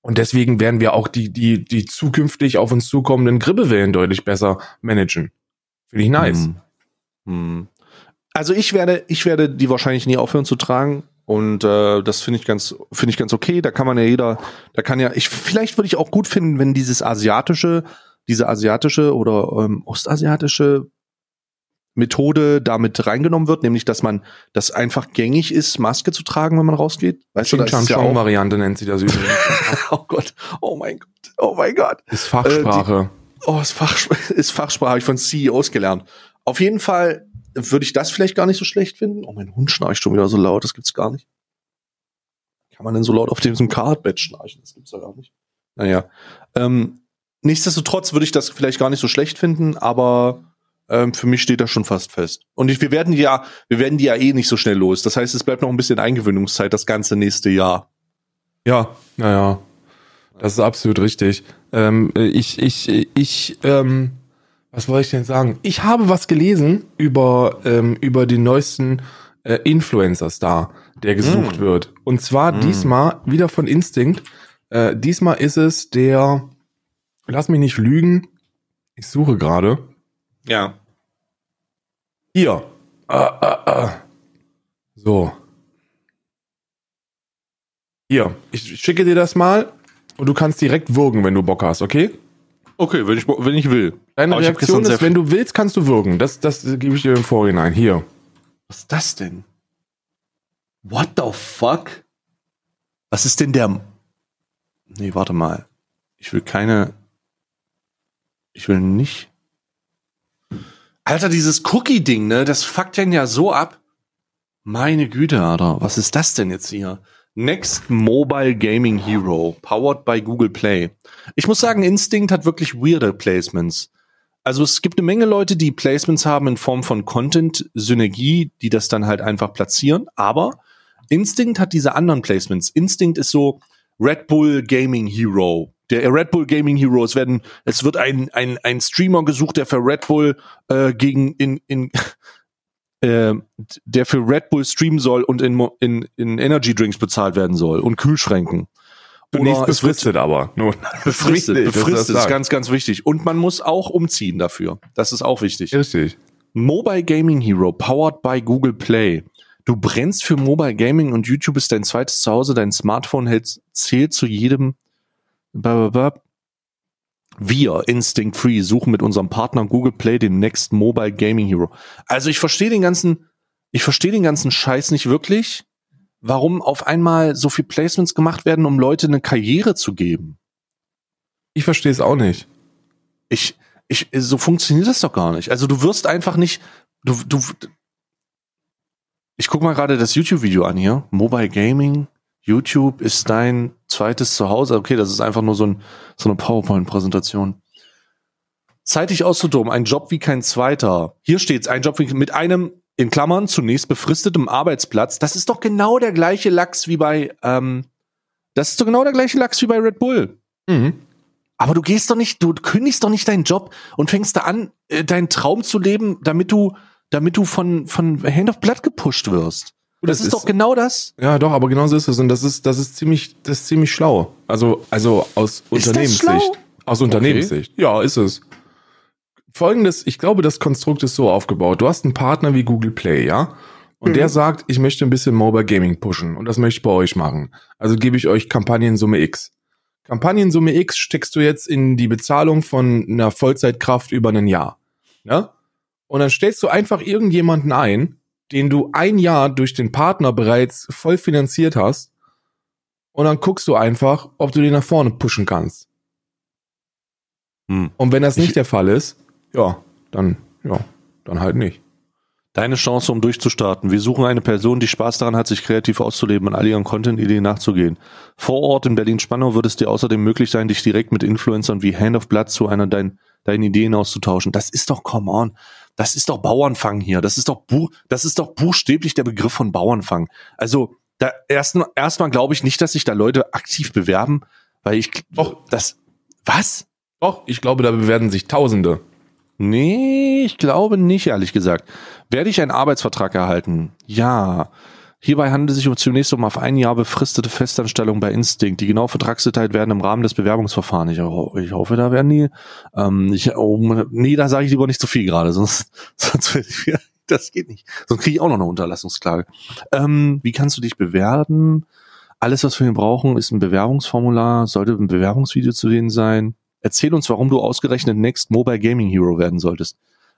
und deswegen werden wir auch die, die, die zukünftig auf uns zukommenden Grippewellen deutlich besser managen. Finde ich nice. Hm. Hm. Also ich werde, ich werde die wahrscheinlich nie aufhören zu tragen. Und äh, das finde ich ganz, finde ich ganz okay. Da kann man ja jeder, da kann ja, ich vielleicht würde ich auch gut finden, wenn dieses asiatische, diese asiatische oder ähm, ostasiatische Methode damit reingenommen wird, nämlich dass man, das einfach gängig ist, Maske zu tragen, wenn man rausgeht. Weißt du, Ching das Chang ist ja auch, Variante nennt sie das übrigens. oh Gott, oh mein Gott, oh mein Gott. Ist Fachsprache. Oh, ist, Fach, ist Fachsprache, habe ich von CEOs gelernt. Auf jeden Fall würde ich das vielleicht gar nicht so schlecht finden. Oh, mein Hund schnarcht schon wieder so laut, das gibt's gar nicht. Kann man denn so laut auf diesem Cardbett schnarchen? Das gibt's ja gar nicht. Naja. Ähm, nichtsdestotrotz würde ich das vielleicht gar nicht so schlecht finden, aber ähm, für mich steht das schon fast fest. Und ich, wir werden die ja, wir werden die ja eh nicht so schnell los. Das heißt, es bleibt noch ein bisschen Eingewöhnungszeit das ganze nächste Jahr. Ja, naja. Das ist absolut richtig. Ähm, ich, ich, ich, ähm, was wollte ich denn sagen? Ich habe was gelesen über, ähm, über den neuesten äh, Influencer-Star, der gesucht Mm. wird. Und zwar Mm. diesmal wieder von Instinct. Äh, diesmal ist es der, lass mich nicht lügen, ich suche gerade. Ja. Hier. Ah, ah, ah. So. Hier, ich schicke dir das mal und du kannst direkt würgen, wenn du Bock hast, okay? Okay, wenn ich, wenn ich will. Deine Aber Reaktion ist, wenn du willst, kannst du würgen. Das, das gebe ich dir im Vorhinein. Hier. Was ist das denn? What the fuck? Was ist denn der. Nee, warte mal. Ich will keine. Ich will nicht. Alter, dieses Cookie-Ding, ne? Das fuckt den ja so ab. Meine Güte, Alter. Was ist das denn jetzt hier? Next Mobile Gaming Hero, powered by Google Play. Ich muss sagen, Instinct hat wirklich weirde Placements. Also es gibt eine Menge Leute, die Placements haben in Form von Content-Synergie, die das dann halt einfach platzieren. Aber Instinct hat diese anderen Placements. Instinct ist so Red Bull Gaming Hero. Der Red Bull Gaming Hero, es werden, es wird ein, ein, ein Streamer gesucht, der für Red Bull äh, gegen in, in äh, der für Red Bull streamen soll und in, in, in Energy Drinks bezahlt werden soll und Kühlschränken. Oder wird- befristet aber. Nur Befristet, Wichtig, befristet ist ganz, ganz wichtig. Und man muss auch umziehen dafür. Das ist auch wichtig. Richtig. Mobile Gaming Hero, powered by Google Play. Du brennst für Mobile Gaming und YouTube ist dein zweites Zuhause, dein Smartphone hält, zählt zu jedem. Blablabla. Wir, Instinct Free, suchen mit unserem Partner Google Play den Next Mobile Gaming Hero. Also ich verstehe den ganzen, ich verstehe den ganzen Scheiß nicht wirklich, warum auf einmal so viel Placements gemacht werden, um Leute eine Karriere zu geben. Ich verstehe es auch nicht. Ich, ich, so funktioniert das doch gar nicht. Also du wirst einfach nicht, du, du, ich guck mal gerade das YouTube-Video an hier. Mobile Gaming, YouTube ist dein zweites Zuhause. Okay, das ist einfach nur so, ein, so eine PowerPoint-Präsentation. Zeitig auszutoben, ein Job wie kein zweiter. Hier steht's, ein Job wie, mit einem, in Klammern zunächst befristetem Arbeitsplatz, das ist doch genau der gleiche Lachs wie bei, ähm, das ist doch genau der gleiche Lachs wie bei Red Bull. Mhm. Aber du gehst doch nicht, du kündigst doch nicht deinen Job und fängst da an, äh, deinen Traum zu leben, damit du, damit du von, von Hand of Blood gepusht wirst. Das, ist, doch genau das. Ja, doch, aber genau so ist es. Und das ist, das ist ziemlich, das ist ziemlich schlau. Also, also aus Ist das Unternehmenssicht. Aus Unternehmenssicht. Ja, ist es. Folgendes, ich glaube, das Konstrukt ist so aufgebaut. Du hast einen Partner wie Google Play, ja? Und Mhm. der sagt, ich möchte ein bisschen Mobile Gaming pushen. Und das möchte ich bei euch machen. Also gebe ich euch Kampagnensumme X. Kampagnensumme X steckst du jetzt in die Bezahlung von einer Vollzeitkraft über ein Jahr. Ja? Und dann stellst du einfach irgendjemanden ein, den du ein Jahr durch den Partner bereits voll finanziert hast. Und dann guckst du einfach, ob du den nach vorne pushen kannst. Hm. Und wenn das Ich- nicht der Fall ist, ja, dann, ja, dann halt nicht. Deine Chance, um durchzustarten. Wir suchen eine Person, die Spaß daran hat, sich kreativ auszuleben und all ihren Content-Ideen nachzugehen. Vor Ort in Berlin-Spandau wird es dir außerdem möglich sein, dich direkt mit Influencern wie Hand of Blood zu einer dein, deinen Ideen auszutauschen. Das ist doch, come on. Das ist doch Bauernfang hier. Das ist doch, bu das ist doch buchstäblich der Begriff von Bauernfang. Also, da erstmal, erstmal glaube ich nicht, dass sich da Leute aktiv bewerben, weil ich, Doch. das, was? Doch, ich glaube, da bewerben sich Tausende. Nee, ich glaube nicht, ehrlich gesagt. Werde ich einen Arbeitsvertrag erhalten? Ja. Hierbei handelt es sich um zunächst um auf ein Jahr befristete Festanstellung bei Instinct. Die genaue Vertragsdetails werden im Rahmen des Bewerbungsverfahrens. Ich, ich hoffe, da werden die. Ähm, ich, oh, nee, da sage ich lieber nicht zu viel gerade, sonst, sonst werde ich, das geht nicht. Sonst kriege ich auch noch eine Unterlassungsklage. Ähm, wie kannst du dich bewerben? Alles, was wir hier brauchen, ist ein Bewerbungsformular, sollte ein Bewerbungsvideo zu sehen sein. Erzähl uns, warum du ausgerechnet Next Mobile Gaming Hero werden solltest.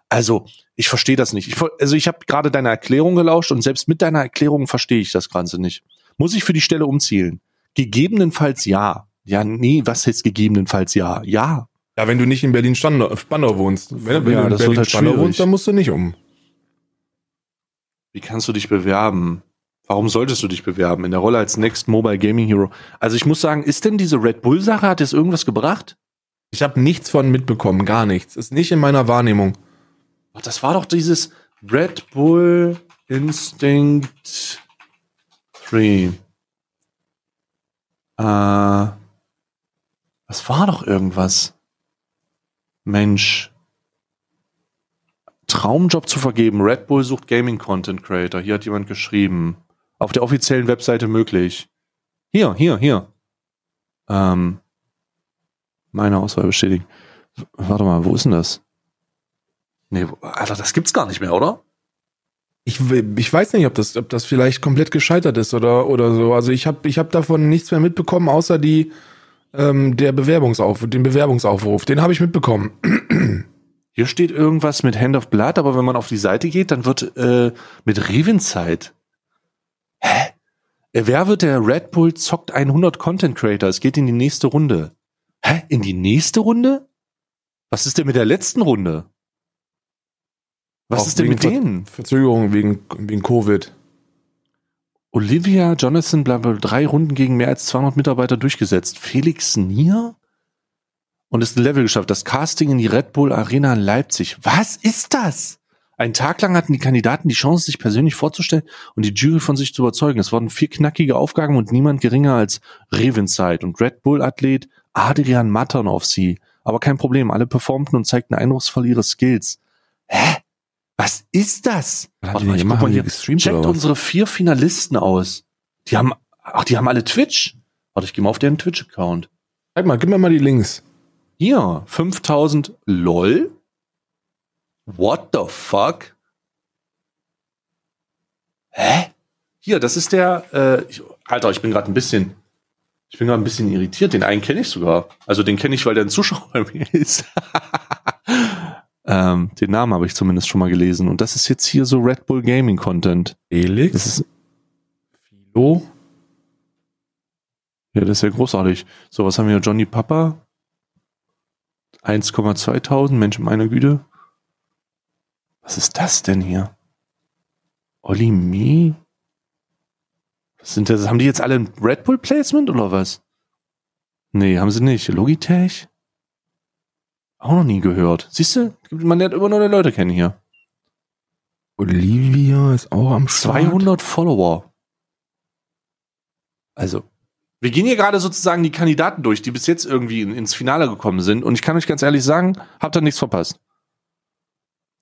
Also, ich verstehe das nicht. Ich, also, ich habe gerade deine Erklärung gelauscht und selbst mit deiner Erklärung verstehe ich das Ganze nicht. Muss ich für die Stelle umzielen? Gegebenenfalls ja. Ja, nee, was jetzt gegebenenfalls ja? Ja. Ja, wenn du nicht in Berlin-Spandau Spandau wohnst. Wenn, wenn Ja, du in halt Berlin-Spandau wohnst, dann musst du nicht um. Wie kannst du dich bewerben? Warum solltest du dich bewerben? In der Rolle als Next Mobile Gaming Hero. Also, ich muss sagen, ist denn diese Red Bull-Sache, hat das irgendwas gebracht? Ich habe nichts von mitbekommen, gar nichts. Ist nicht in meiner Wahrnehmung. Ach, Das war doch dieses Red Bull Instinct 3. Äh, das war doch irgendwas. Mensch. Traumjob zu vergeben. Red Bull sucht Gaming Content Creator. Hier hat jemand geschrieben. Auf der offiziellen Webseite möglich. Hier, hier, hier. Ähm, meine Auswahl bestätigen. Warte mal, wo ist denn das? Nee, Alter, das gibt's gar nicht mehr, oder? Ich, ich weiß nicht, ob das, ob das vielleicht komplett gescheitert ist oder, oder so. Also ich habe ich hab davon nichts mehr mitbekommen, außer die, ähm, der Bewerbungsaufruf, den Bewerbungsaufruf. Den habe ich mitbekommen. Hier steht irgendwas mit Hand of Blood, aber wenn man auf die Seite geht, dann wird äh, mit Revenzeit. Hä? Äh, Wer wird der Red Bull zockt 100 Content Creator? Es geht in die nächste Runde. Hä? In die nächste Runde? Was ist denn mit der letzten Runde? Was Auch ist denn mit Ver- denen? Verzögerung wegen, wegen Covid. Olivia Jonathan, bla, drei Runden gegen mehr als 200 Mitarbeiter durchgesetzt. Felix Nier? Und ist ein Level geschafft. Das Casting in die Red Bull Arena in Leipzig. Was ist das? Einen Tag lang hatten die Kandidaten die Chance, sich persönlich vorzustellen und die Jury von sich zu überzeugen. Es wurden vier knackige Aufgaben und niemand geringer als Revenside und Red Bull-Athlet Adrian Mattern auf sie. Aber kein Problem, alle performten und zeigten eindrucksvoll ihre Skills. Hä? Was ist das? Warte mal, ich guck mal hier. Checkt unsere vier Finalisten aus. Die haben, ach, die haben alle Twitch. Warte, ich gehe mal auf deren Twitch-Account. Sag mal, gib mir mal die Links. Hier, 5000 LOL. What the fuck? Hä? Hier, das ist der, äh, ich, Alter, ich bin gerade ein bisschen, ich bin gerade ein bisschen irritiert. Den einen kenne ich sogar. Also den kenne ich, weil der ein Zuschauer bei mir ist. ähm, den Namen habe ich zumindest schon mal gelesen. Und das ist jetzt hier so Red Bull Gaming Content. Felix. Das ist, Philo. Ja, das ist ja großartig. So, was haben wir? Johnny Papa. 1,2000, Mensch, meine Güte. Was ist das denn hier? Olli Me? Was sind das? Haben die jetzt alle ein Red Bull Placement oder was? Nee, haben sie nicht. Logitech? Auch noch nie gehört. Siehst du? Man lernt immer neue Leute kennen hier. Olivia ist auch am Start. 200 Follower. Also, wir gehen hier gerade sozusagen die Kandidaten durch, die bis jetzt irgendwie in, ins Finale gekommen sind. Und ich kann euch ganz ehrlich sagen, habt ihr nichts verpasst.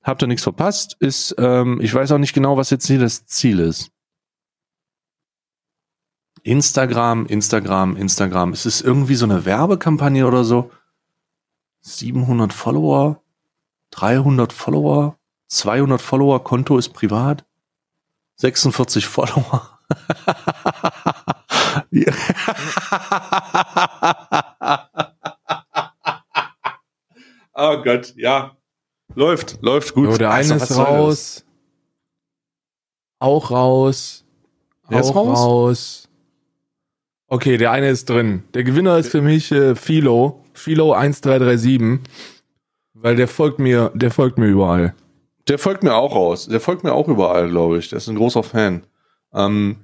Habt ihr nichts verpasst? Ist, ähm, ich weiß auch nicht genau, was jetzt hier das Ziel ist. Instagram, Instagram, Instagram. Ist es irgendwie so eine Werbekampagne oder so? 700 Follower, 300 Follower, 200 Follower, Konto ist privat, 46 Follower. oh Gott, ja. Läuft, läuft gut. So, der eine Also, raus. Auch raus. Ist auch raus? raus. Okay, der eine ist drin. Der Gewinner ist für mich äh, Philo. Philo 1337. Weil der folgt mir, der folgt mir überall. Der folgt mir auch raus. Der folgt mir auch überall, glaube ich. Der ist ein großer Fan. Ähm,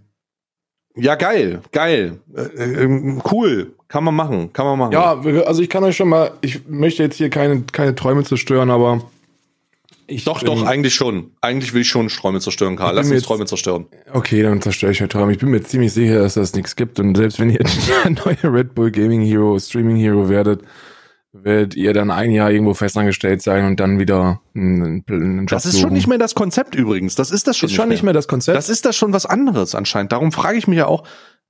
ja, geil, geil. Äh, äh, cool. Kann man machen, kann man machen. Ja, also ich kann euch schon mal, ich möchte jetzt hier keine, keine Träume zerstören, aber ich Doch, bin- doch, eigentlich schon. Eigentlich will ich schon Träume zerstören, Karl. Lass uns jetzt- Träume zerstören. Okay, dann zerstöre ich euch Träume. Ich bin mir ziemlich sicher, dass das nichts gibt. Und selbst wenn ihr der neue Red Bull Gaming Hero, Streaming Hero werdet, werdet ihr dann ein Jahr irgendwo festangestellt sein und dann wieder einen, einen Job Das ist suchen. schon nicht mehr das Konzept übrigens. Das ist das schon, ist schon nicht mehr das Konzept. Das ist das schon was anderes anscheinend. Darum frage ich mich ja auch,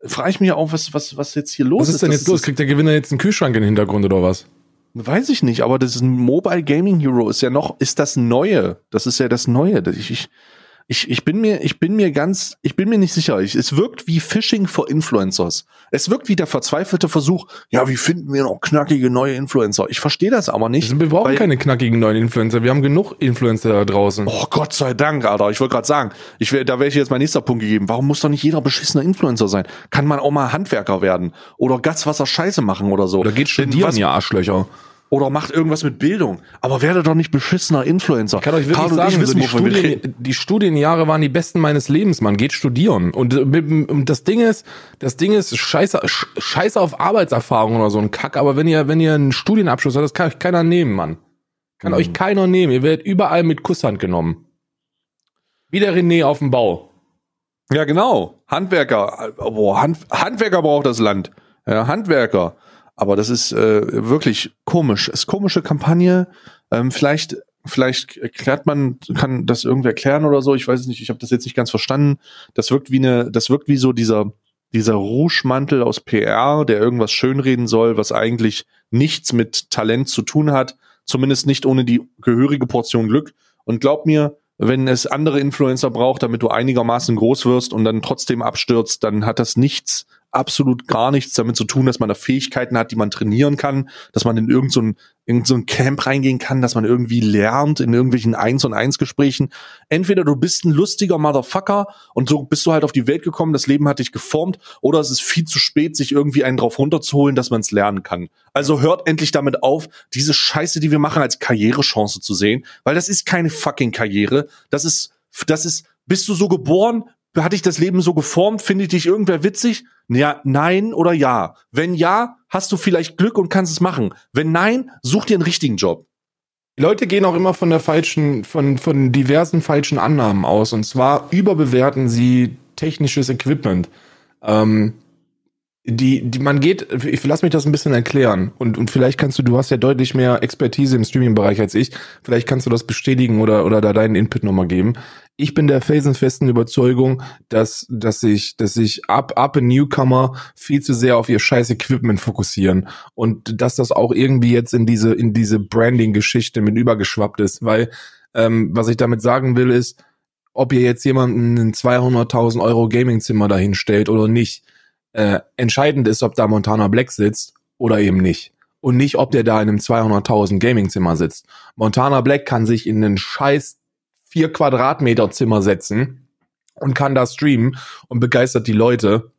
frage ich mich ja auch, was, was, was jetzt hier los was ist denn Das jetzt los? Kriegt der Gewinner jetzt einen Kühlschrank in den Hintergrund oder was? Weiß ich nicht, aber das ist ein Mobile Gaming Hero ist ja noch, ist das Neue. Das ist ja das Neue. Ich, ich, ich, ich bin mir, ich bin mir ganz, ich bin mir nicht sicher. Ich, es wirkt wie Phishing for Influencers. Es wirkt wie der verzweifelte Versuch, ja, wie finden wir noch knackige neue Influencer? Ich verstehe das aber nicht. Wir brauchen keine knackigen neuen Influencer. Wir haben genug Influencer da draußen. Oh Gott sei Dank, Alter. Ich wollte gerade sagen, ich wär, da wäre ich jetzt mein nächster Punkt gegeben. Warum muss doch nicht jeder beschissener Influencer sein? Kann man auch mal Handwerker werden oder Gatswasser Scheiße machen oder so? Oder geht studieren, Was- ihr Arschlöcher. Oder macht irgendwas mit Bildung. Aber werde doch nicht beschissener Influencer. Ich kann euch wirklich Karl sagen, ich so wissen, die. Studien, die Studienjahre waren die besten meines Lebens, man. Geht studieren. Und, äh, und das Ding ist, das Ding ist, scheiße, sch- scheiße auf Arbeitserfahrung oder so ein Kack. Aber wenn ihr, wenn ihr einen Studienabschluss habt, das kann euch keiner nehmen, Mann. Kann Mhm. euch keiner nehmen. Ihr werdet überall mit Kusshand genommen. Wie der René auf dem Bau. Ja, genau. Handwerker. Boah, Hand, Handwerker braucht das Land. Ja, Handwerker. Aber das ist äh, wirklich komisch. Ist komische Kampagne. Ähm, vielleicht, vielleicht erklärt man, kann das irgendwer erklären oder so. Ich weiß es nicht. Ich habe das jetzt nicht ganz verstanden. Das wirkt wie eine, das wirkt wie so dieser dieser Rouge-Mantel aus PR, der irgendwas schönreden soll, was eigentlich nichts mit Talent zu tun hat. Zumindest nicht ohne die gehörige Portion Glück. Und glaub mir, wenn es andere Influencer braucht, damit du einigermaßen groß wirst und dann trotzdem abstürzt, dann hat das nichts, absolut gar nichts damit zu tun, dass man da Fähigkeiten hat, die man trainieren kann, dass man in irgendein so irgend so Camp reingehen kann, dass man irgendwie lernt in irgendwelchen Eins- und Eins-Gesprächen. Entweder du bist ein lustiger Motherfucker und so bist du halt auf die Welt gekommen, das Leben hat dich geformt, oder es ist viel zu spät, sich irgendwie einen drauf runterzuholen, dass man es lernen kann. Also hört endlich damit auf, diese Scheiße, die wir machen, als Karrierechance zu sehen, weil das ist keine fucking Karriere. Das ist, das ist, bist du so geboren? Hat dich das Leben so geformt? Findet dich irgendwer witzig? Ja, nein oder ja. Wenn ja, hast du vielleicht Glück und kannst es machen. Wenn nein, such dir einen richtigen Job. Die Leute gehen auch immer von der falschen, von, von diversen falschen Annahmen aus. Und zwar überbewerten sie technisches Equipment. Ähm, die, die, man geht, ich lass mich das ein bisschen erklären. Und, und vielleicht kannst du, du hast ja deutlich mehr Expertise im Streaming-Bereich als ich. Vielleicht kannst du das bestätigen oder, oder da deinen Input nochmal geben. Ich bin der felsenfesten Überzeugung, dass, dass sich, dass sich up, up a Newcomer viel zu sehr auf ihr scheiß Equipment fokussieren. Und dass das auch irgendwie jetzt in diese, in diese Branding-Geschichte mit übergeschwappt ist. Weil, ähm, was ich damit sagen will, ist, ob ihr jetzt jemanden ein 200.000 Euro Gaming-Zimmer dahin stellt oder nicht. Äh, entscheidend ist, ob da Montana Black sitzt oder eben nicht. Und nicht, ob der da in einem 200.000 Gaming-Zimmer sitzt. Montana Black kann sich in einen scheiß 4 Quadratmeter Zimmer setzen und kann da streamen und begeistert die Leute.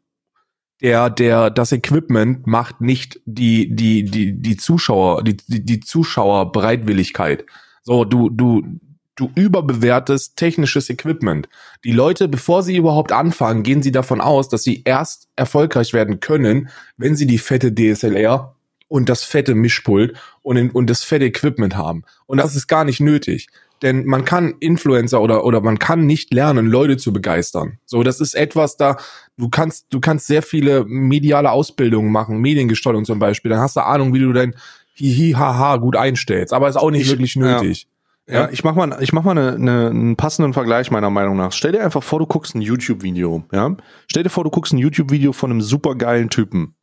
Der, der, das Equipment macht nicht die, die, die, die Zuschauer, die, die, die Zuschauerbereitwilligkeit. So, du, du, du überbewertest technisches Equipment. Die Leute, bevor sie überhaupt anfangen, gehen sie davon aus, dass sie erst erfolgreich werden können, wenn sie die fette DSLR und das fette Mischpult und, und das fette Equipment haben. Und das ist gar nicht nötig. Denn man kann Influencer oder, oder man kann nicht lernen, Leute zu begeistern. So, das ist etwas da, du kannst, du kannst sehr viele mediale Ausbildungen machen, Mediengestaltung zum Beispiel. Dann hast du Ahnung, wie du dein Hihi, haha gut einstellst. Aber ist auch nicht Ich- wirklich nötig. Ja, ich mach mal, ich mach mal eine, eine, einen passenden Vergleich meiner Meinung nach. Stell dir einfach vor, du guckst ein YouTube-Video, ja? Stell dir vor, du guckst ein YouTube-Video von einem supergeilen Typen.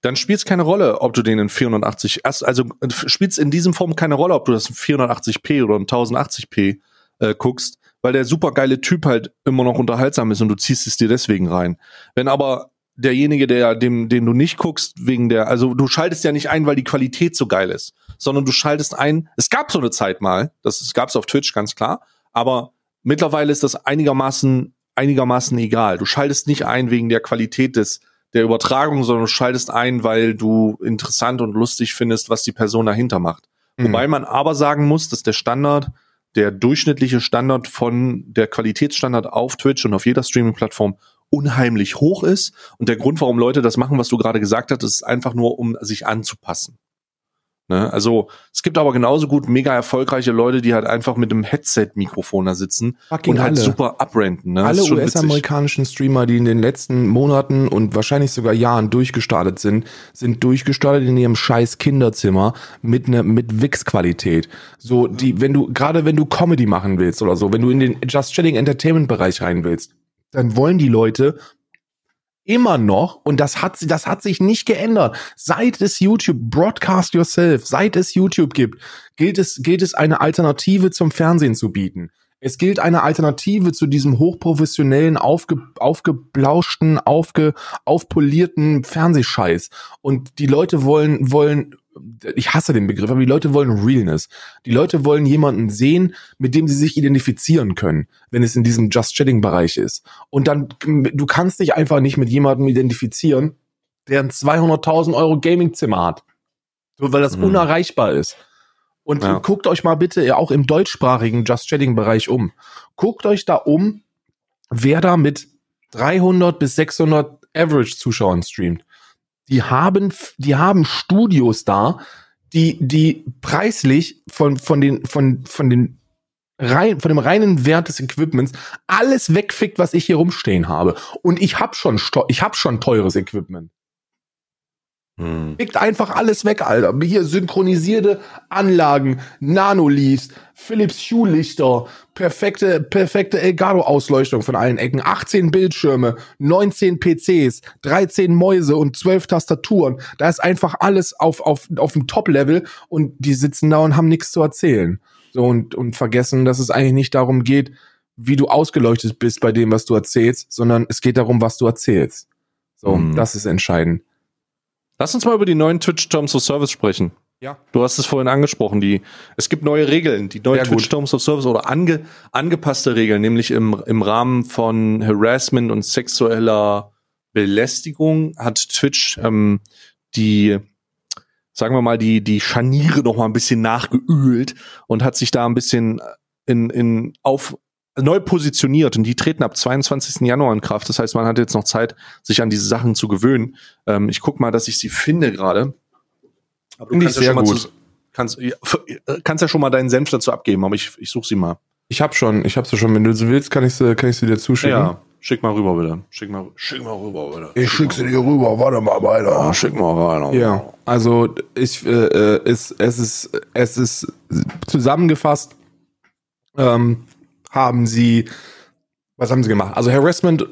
Dann spielt es keine Rolle, ob du den in 480, erst, also spielt es in diesem Form keine Rolle, ob du das in 480p oder in 1080p äh, guckst, weil der supergeile Typ halt immer noch unterhaltsam ist und du ziehst es dir deswegen rein. Wenn aber derjenige, der dem, den du nicht guckst, wegen der, also du schaltest ja nicht ein, weil die Qualität so geil ist, sondern du schaltest ein. Es gab so eine Zeit mal, das gab es auf Twitch ganz klar, aber mittlerweile ist das einigermaßen einigermaßen egal. Du schaltest nicht ein wegen der Qualität des der Übertragung, sondern du schaltest ein, weil du interessant und lustig findest, was die Person dahinter macht. Mhm. Wobei man aber sagen muss, dass der Standard, der durchschnittliche Standard von der Qualitätsstandard auf Twitch und auf jeder Streaming-Plattform unheimlich hoch ist. Und der Grund, warum Leute das machen, was du gerade gesagt hast, ist einfach nur, um sich anzupassen. Ne? Also es gibt aber genauso gut mega erfolgreiche Leute, die halt einfach mit einem Headset-Mikrofon da sitzen Fucking und halt alle. super abrenten. Ne? Alle. US-amerikanischen Streamer, die in den letzten Monaten und wahrscheinlich sogar Jahren durchgestartet sind, sind durchgestartet in ihrem scheiß Kinderzimmer mit ne, mit Wix-Qualität. So, die, wenn du, gerade wenn du Comedy machen willst oder so, wenn du in den Just Chatting Entertainment Bereich rein willst, dann wollen die Leute immer noch, und das hat, das hat sich nicht geändert, seit es YouTube, Broadcast Yourself, seit es YouTube gibt, gilt es, gilt es eine Alternative zum Fernsehen zu bieten. Es gilt eine Alternative zu diesem hochprofessionellen, aufge, aufgeblauschten, aufge, aufpolierten Fernsehscheiß. Und die Leute wollen, wollen, ich hasse den Begriff, aber die Leute wollen Realness. Die Leute wollen jemanden sehen, mit dem sie sich identifizieren können, wenn es in diesem Just Chatting Bereich ist. Und dann, du kannst dich einfach nicht mit jemandem identifizieren, der ein 200.000 Euro Gamingzimmer hat. So, weil das Mhm. unerreichbar ist. Und Ja. guckt euch mal bitte auch im deutschsprachigen Just Chatting Bereich um. Guckt euch da um, wer da mit 300 bis 600 Average Zuschauern streamt. Die haben, die haben Studios da, die, die preislich von, von den, von, von den rein, von dem reinen Wert des Equipments alles wegfickt, was ich hier rumstehen habe. Und ich hab schon, ich hab schon teures Equipment. Hm. Fickt einfach alles weg, Alter. Hier synchronisierte Anlagen, Nanoleafs, Philips Hue Lichter, perfekte, perfekte Elgato-Ausleuchtung von allen Ecken, 18 Bildschirme, 19 PCs, 13 Mäuse und 12 Tastaturen. Da ist einfach alles auf, auf, auf dem Top-Level und die sitzen da und haben nichts zu erzählen. So und, und vergessen, dass es eigentlich nicht darum geht, wie du ausgeleuchtet bist bei dem, was du erzählst, sondern es geht darum, was du erzählst. So, Mhm. das ist entscheidend. Lass uns mal über die neuen Twitch Terms of Service sprechen. Ja. Du hast es vorhin angesprochen, die, es gibt neue Regeln, die neuen. Twitch Terms of Service oder ange, angepasste Regeln, nämlich im, im Rahmen von Harassment und sexueller Belästigung hat Twitch ähm, die, sagen wir mal, die, die Scharniere noch mal ein bisschen nachgeölt und hat sich da ein bisschen in, in, auf, neu positioniert und die treten ab 22. Januar in Kraft. Das heißt, man hat jetzt noch Zeit, sich an diese Sachen zu gewöhnen. Ähm, ich guck mal, dass ich sie finde gerade. Aber Finde ich ja sehr schon mal gut. zu, kannst, ja, äh, kannst ja schon mal deinen Senf dazu abgeben, aber ich, ich suche sie mal. Ich hab schon, ich hab sie schon. Wenn du sie willst, kann ich sie, kann ich sie dir zuschicken. Ja, schick mal rüber bitte. Schick mal, schick mal rüber bitte. Ich schick sie dir rüber. Warte mal, weiter. Ah, schick mal rein. Ja, also ich, äh, äh, es, es ist, es ist zusammengefasst. Ähm, haben sie, was haben sie gemacht? Also Harassment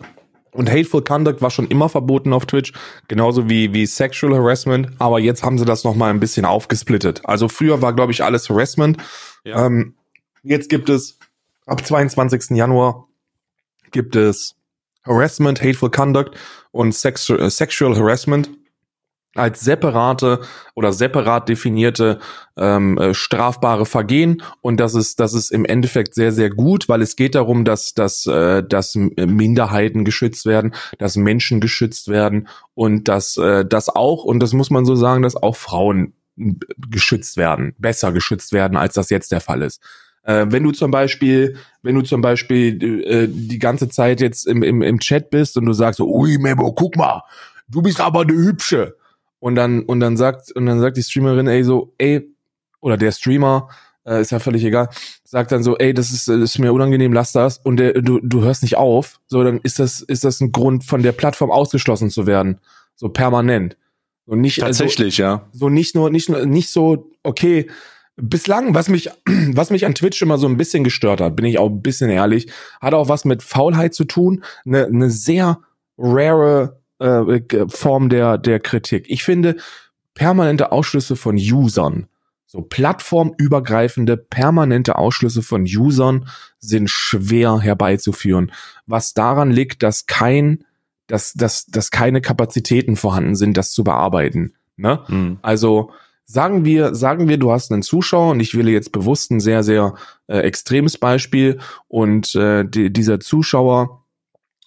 und Hateful Conduct war schon immer verboten auf Twitch, genauso wie wie Sexual Harassment. Aber jetzt haben sie das noch mal ein bisschen aufgesplittet. Also früher war glaube ich alles Harassment. Ja. Ähm, jetzt gibt es ab 22. Januar gibt es Harassment, Hateful Conduct und Sexu äh, Sexual Harassment als separate oder separat definierte ähm, äh, strafbare Vergehen und das ist das ist im Endeffekt sehr sehr gut, weil es geht darum, dass dass äh, dass Minderheiten geschützt werden, dass Menschen geschützt werden und dass äh, das auch und das muss man so sagen, dass auch Frauen m, geschützt werden, besser geschützt werden, als das jetzt der Fall ist. Äh, wenn du zum Beispiel, wenn du zum Beispiel äh, die ganze Zeit jetzt im, im, im Chat bist und du sagst so, ui Memo, guck mal, du bist aber eine hübsche. Und dann, und dann sagt, und dann sagt die Streamerin, ey, so, ey, oder der Streamer, äh, ist ja völlig egal, sagt dann so, ey, das ist, das ist mir unangenehm, lass das und der, du, du hörst nicht auf, so, dann ist das, ist das ein Grund, von der Plattform ausgeschlossen zu werden. So permanent. Und nicht, Tatsächlich, also, ja. So nicht nur, nicht nur, nicht so, okay, bislang, was mich, was mich an Twitch immer so ein bisschen gestört hat, bin ich auch ein bisschen ehrlich, hat auch was mit Faulheit zu tun, eine, eine sehr rare äh, Form der, der Kritik. Ich finde, permanente Ausschlüsse von Usern, so plattformübergreifende permanente Ausschlüsse von Usern sind schwer herbeizuführen. Was daran liegt, dass kein, dass, dass, dass keine Kapazitäten vorhanden sind, das zu bearbeiten. Ne? Hm. Also sagen wir, sagen wir, du hast einen Zuschauer und ich wähle jetzt bewusst ein sehr, sehr äh, extremes Beispiel und äh, die, dieser Zuschauer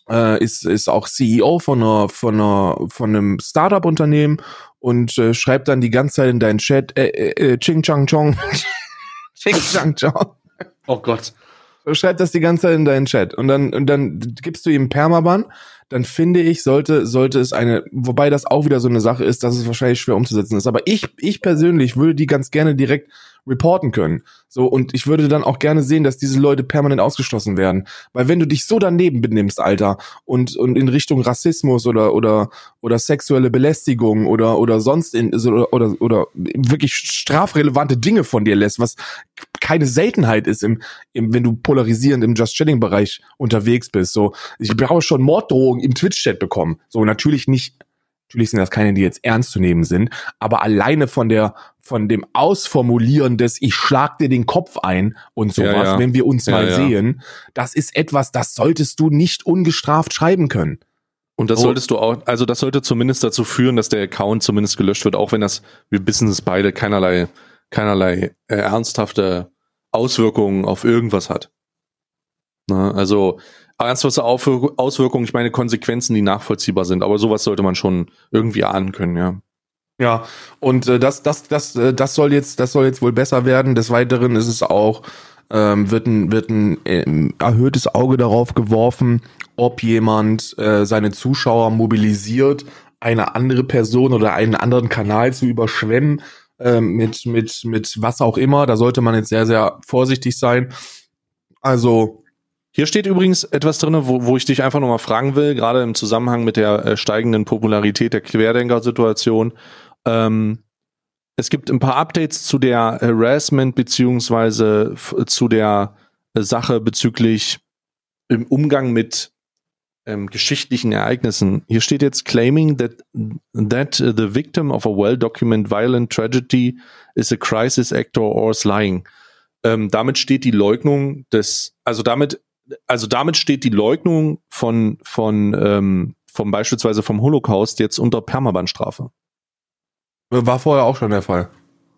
äh, ist, ist auch CEO von einer, von einer, von einem Startup-Unternehmen und äh, schreibt dann die ganze Zeit in deinen Chat, äh, äh, äh Ching Chang Chong. Ching Chang Chong. Oh Gott. Schreibt das die ganze Zeit in deinen Chat und dann, und dann gibst du ihm Permaban dann finde ich, sollte, sollte es eine, wobei das auch wieder so eine Sache ist, dass es wahrscheinlich schwer umzusetzen ist. Aber ich, ich persönlich würde die ganz gerne direkt reporten können. So, und ich würde dann auch gerne sehen, dass diese Leute permanent ausgeschlossen werden. Weil wenn du dich so daneben benimmst, Alter, und, und in Richtung Rassismus oder, oder, oder sexuelle Belästigung oder, oder sonst in, oder, oder, oder wirklich strafrelevante Dinge von dir lässt, was keine Seltenheit ist im, im wenn du polarisierend im Just Chatting Bereich unterwegs bist. So, ich brauche schon Morddrohungen im Twitch-Chat bekommen. So, natürlich nicht Natürlich sind das keine, die jetzt ernst zu nehmen sind, aber alleine von der, von dem Ausformulieren des Ich schlag dir den Kopf ein und sowas, Ja, ja. wenn wir uns Ja, mal sehen, das ist etwas, das solltest du nicht ungestraft schreiben können. Und das Oh. solltest du auch, also das sollte zumindest dazu führen, dass der Account zumindest gelöscht wird, auch wenn das, wir wissen es beide, keinerlei, keinerlei äh, ernsthafte Auswirkungen auf irgendwas hat. Na, also ernsthafte Auswirkungen, ich meine Konsequenzen, die nachvollziehbar sind, aber sowas sollte man schon irgendwie ahnen können, ja. Ja, und äh, das, das, das, äh, das soll jetzt, das soll jetzt wohl besser werden. Des Weiteren ist es auch, ähm, wird ein, wird ein ähm, erhöhtes Auge darauf geworfen, ob jemand äh, seine Zuschauer mobilisiert, eine andere Person oder einen anderen Kanal zu überschwemmen ähm, mit, mit, mit was auch immer. Da sollte man jetzt sehr, sehr vorsichtig sein. Also, Hier steht übrigens etwas drin, wo, wo ich dich einfach nochmal fragen will, gerade im Zusammenhang mit der äh, steigenden Popularität der Querdenker-Situation. Ähm, es gibt ein paar Updates zu der Harassment beziehungsweise zu der Sache bezüglich im Umgang mit ähm, geschichtlichen Ereignissen. Hier steht jetzt claiming that that the victim of a well-documented violent tragedy is a crisis actor or is lying. Ähm, damit steht die Leugnung des, also damit, also damit steht die Leugnung von von ähm, vom beispielsweise vom Holocaust jetzt unter Permabandstrafe. War vorher auch schon der Fall.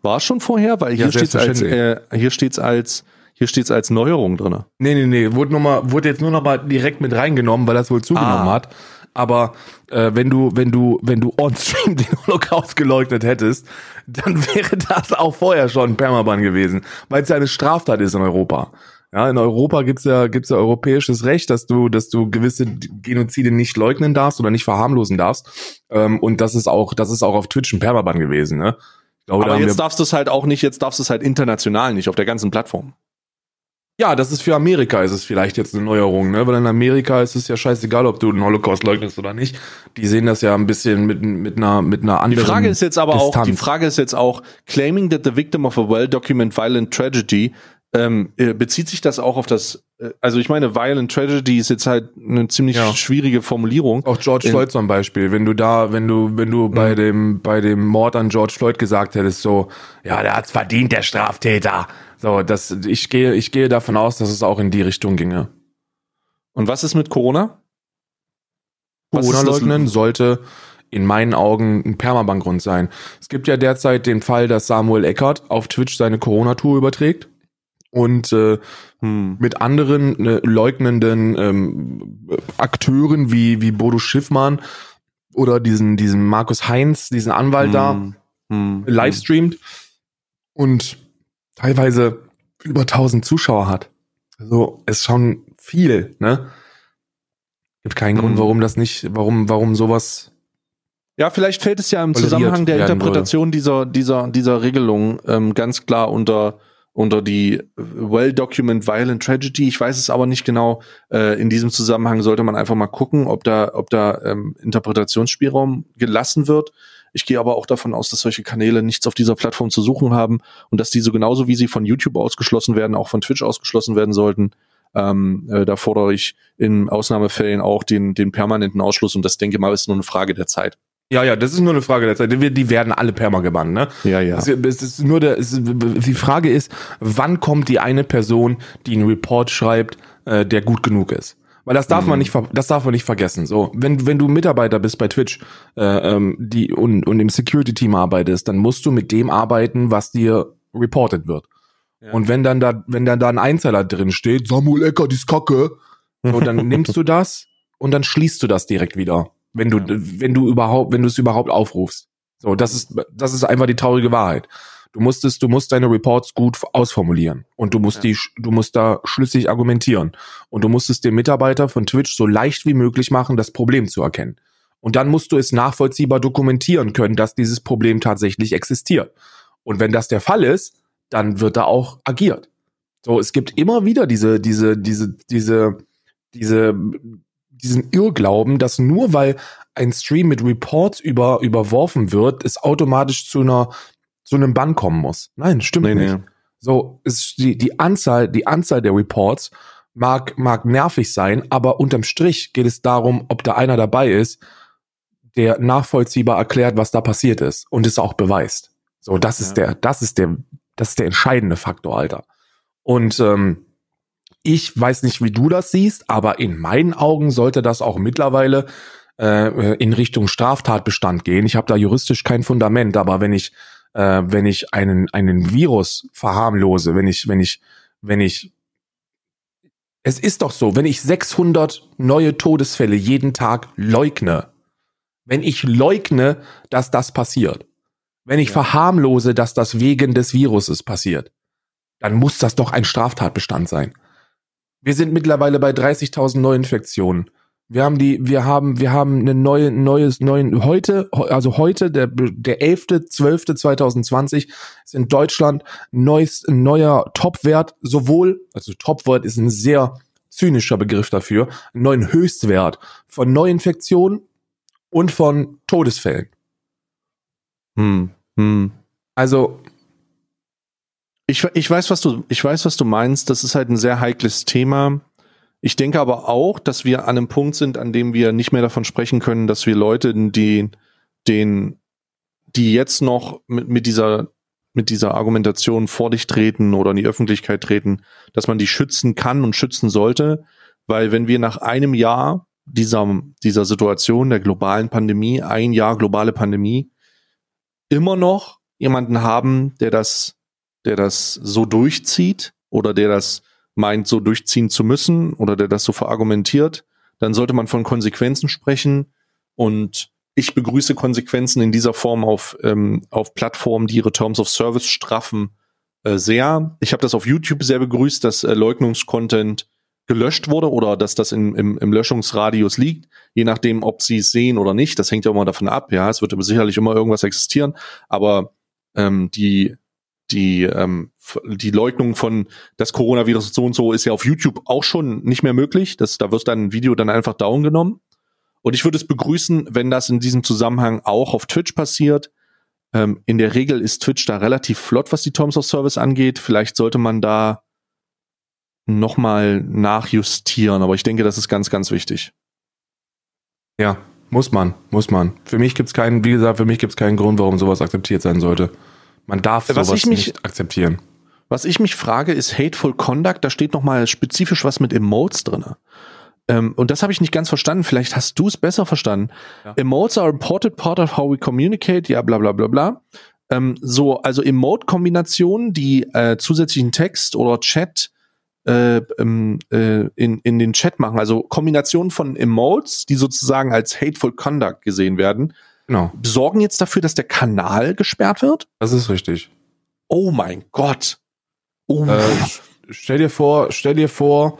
War es schon vorher, weil Ja, hier steht's als selbstverständlich. äh, hier steht's als hier steht's als Neuerung drinne. Nee, nee, nee, wurde, noch mal, wurde jetzt nur noch mal direkt mit reingenommen, weil das wohl zugenommen Ah. hat. Aber äh, wenn du, wenn du, wenn du on-stream den Holocaust geleugnet hättest, dann wäre das auch vorher schon Permaban gewesen, weil es ja eine Straftat ist in Europa. Ja, in Europa gibt's ja, gibt's ja europäisches Recht, dass du, dass du gewisse Genozide nicht leugnen darfst oder nicht verharmlosen darfst. Ähm, und das ist auch, das ist auch auf Twitch ein Permaban gewesen, ne? Glaube, Aber jetzt darfst du es halt auch nicht, jetzt darfst du es halt international nicht auf der ganzen Plattform. Ja, das ist für Amerika ist es vielleicht jetzt eine Neuerung, ne? Weil in Amerika ist es ja scheißegal, ob du den Holocaust leugnest oder nicht. Die sehen das ja ein bisschen mit, mit einer mit einer Die anderen. Frage ist jetzt aber auch, Distanz. die Frage ist jetzt auch, claiming that the victim of a well-documented violent tragedy, ähm, äh, bezieht sich das auch auf das, äh, also ich meine, violent tragedy ist jetzt halt eine ziemlich Ja. schwierige Formulierung. auch George in- Floyd zum Beispiel, wenn du da, wenn du, wenn du bei Mhm. dem, bei dem Mord an George Floyd gesagt hättest, so, ja, der hat's verdient, der Straftäter. So, das, ich gehe, ich gehe davon aus, dass es auch in die Richtung ginge. Und was ist mit Corona? Corona leugnen sollte in meinen Augen ein Permabankgrund sein. Es gibt ja derzeit den Fall, dass Samuel Eckert auf Twitch seine Corona-Tour überträgt und äh, Hm. mit anderen äh, leugnenden ähm, Akteuren wie, wie Bodo Schiffmann oder diesen, diesen Markus Heinz, diesen Anwalt da, Hm. Hm. live streamt und teilweise über 1000 Zuschauer hat. Also ist schon viel, ne? Gibt keinen Grund, Mhm. warum das nicht, warum, warum sowas. Ja, vielleicht fällt es ja im Zusammenhang der Interpretation dieser, dieser, dieser Regelung ähm, ganz klar unter, unter die Well-Document Violent Tragedy. Ich weiß es aber nicht genau. Äh, in diesem Zusammenhang sollte man einfach mal gucken, ob da, ob da ähm, Interpretationsspielraum gelassen wird. Ich gehe aber auch davon aus, dass solche Kanäle nichts auf dieser Plattform zu suchen haben und dass diese genauso wie sie von YouTube ausgeschlossen werden, auch von Twitch ausgeschlossen werden sollten. Ähm, äh, da fordere ich in Ausnahmefällen auch den, den permanenten Ausschluss und das denke mal ist nur eine Frage der Zeit. Ja, ja, das ist nur eine Frage der Zeit. Die, die werden alle perma gebannt, ne? Ja, ja. Es, es ist nur der, es, die Frage ist, wann kommt die eine Person, die einen Report schreibt, äh, der gut genug ist? Weil das darf mhm. man nicht, das darf man nicht vergessen. So, wenn wenn du Mitarbeiter bist bei Twitch, äh, ähm, die und und im Security Team arbeitest, dann musst du mit dem arbeiten, was dir reported wird. Ja. Und wenn dann da, wenn dann da ein Einzeiler drin steht, Samuel Ecker, die ist Kacke, so, dann nimmst du das und dann schließt du das direkt wieder wenn du, ja. wenn du überhaupt, wenn du es überhaupt aufrufst. So, das ist, das ist einfach die traurige Wahrheit. Du musstest, du musst deine Reports gut ausformulieren und du musst ja. die, du musst da schlüssig argumentieren und du musst es dem Mitarbeiter von Twitch so leicht wie möglich machen, das Problem zu erkennen. Und dann musst du es nachvollziehbar dokumentieren können, dass dieses Problem tatsächlich existiert. Und wenn das der Fall ist, dann wird da auch agiert. So, es gibt immer wieder diese, diese, diese, diese, diese diesen Irrglauben, dass nur weil ein Stream mit Reports über, überworfen wird, es automatisch zu einer, zu einem Bann kommen muss. Nein, stimmt nee, nicht. Nee. So ist die, die Anzahl, die Anzahl der Reports mag, mag nervig sein, aber unterm Strich geht es darum, ob da einer dabei ist, der nachvollziehbar erklärt, was da passiert ist und es auch beweist. So, das ja. ist der, das ist der, das ist der entscheidende Faktor, Alter. Und ähm, ich weiß nicht, wie du das siehst, aber in meinen Augen sollte das auch mittlerweile äh, in Richtung Straftatbestand gehen. Ich habe da juristisch kein Fundament, aber wenn ich äh, wenn ich einen einen Virus verharmlose, wenn ich wenn ich wenn ich es ist doch so, wenn ich 600 neue Todesfälle jeden Tag leugne, wenn ich leugne, dass das passiert, wenn ich ja. verharmlose, dass das wegen des Viruses passiert, dann muss das doch ein Straftatbestand sein. Wir sind mittlerweile bei 30.000 Neuinfektionen. Wir haben die, wir haben, wir haben eine neue, neues, neuen, heute, also heute, der, der 11.12.2020 ist in Deutschland neues, ein neuer Topwert, sowohl, also Topwert ist ein sehr zynischer Begriff dafür, einen neuen Höchstwert von Neuinfektionen und von Todesfällen. Hm, hm. Also, ich, ich weiß, was du, ich weiß, was du meinst. Das ist halt ein sehr heikles Thema. Ich denke aber auch, dass wir an einem Punkt sind, an dem wir nicht mehr davon sprechen können, dass wir Leute, die, den, die jetzt noch mit, mit dieser, mit dieser Argumentation vor dich treten oder in die Öffentlichkeit treten, dass man die schützen kann und schützen sollte. Weil wenn wir nach einem Jahr dieser, dieser Situation der globalen Pandemie, ein Jahr globale Pandemie, immer noch jemanden haben, der das der das so durchzieht oder der das meint, so durchziehen zu müssen oder der das so verargumentiert, dann sollte man von Konsequenzen sprechen. Und ich begrüße Konsequenzen in dieser Form auf, ähm, auf Plattformen, die ihre Terms of Service straffen, äh, sehr. Ich habe das auf YouTube sehr begrüßt, dass äh, Leugnungskontent gelöscht wurde oder dass das in, im, im Löschungsradius liegt, je nachdem, ob sie es sehen oder nicht. Das hängt ja immer davon ab. Ja, es wird aber sicherlich immer irgendwas existieren, aber ähm, die die, ähm, die Leugnung von das Coronavirus so und so ist ja auf YouTube auch schon nicht mehr möglich. Das, da wird dann ein Video dann einfach down genommen. Und ich würde es begrüßen, wenn das in diesem Zusammenhang auch auf Twitch passiert. Ähm, in der Regel ist Twitch da relativ flott, was die Terms of Service angeht. Vielleicht sollte man da nochmal nachjustieren, aber ich denke, das ist ganz, ganz wichtig. Ja, muss man, muss man. Für mich gibt's keinen, wie gesagt, für mich gibt's keinen Grund, warum sowas akzeptiert sein sollte. Man darf was sowas mich, nicht akzeptieren. Was ich mich frage, ist Hateful Conduct. Da steht noch mal spezifisch was mit Emotes drinne. Ähm, und das habe ich nicht ganz verstanden. Vielleicht hast du es besser verstanden. Ja. Emotes are important part of how we communicate. Ja, bla bla bla bla. Ähm, so, also Emote-Kombinationen, die äh, zusätzlichen Text oder Chat äh, ähm, äh, in, in den Chat machen. Also Kombinationen von Emotes, die sozusagen als Hateful Conduct gesehen werden Genau. Sorgen jetzt dafür, dass der Kanal gesperrt wird? Das ist richtig. Oh mein Gott. Oh. Äh, stell dir vor, stell dir vor,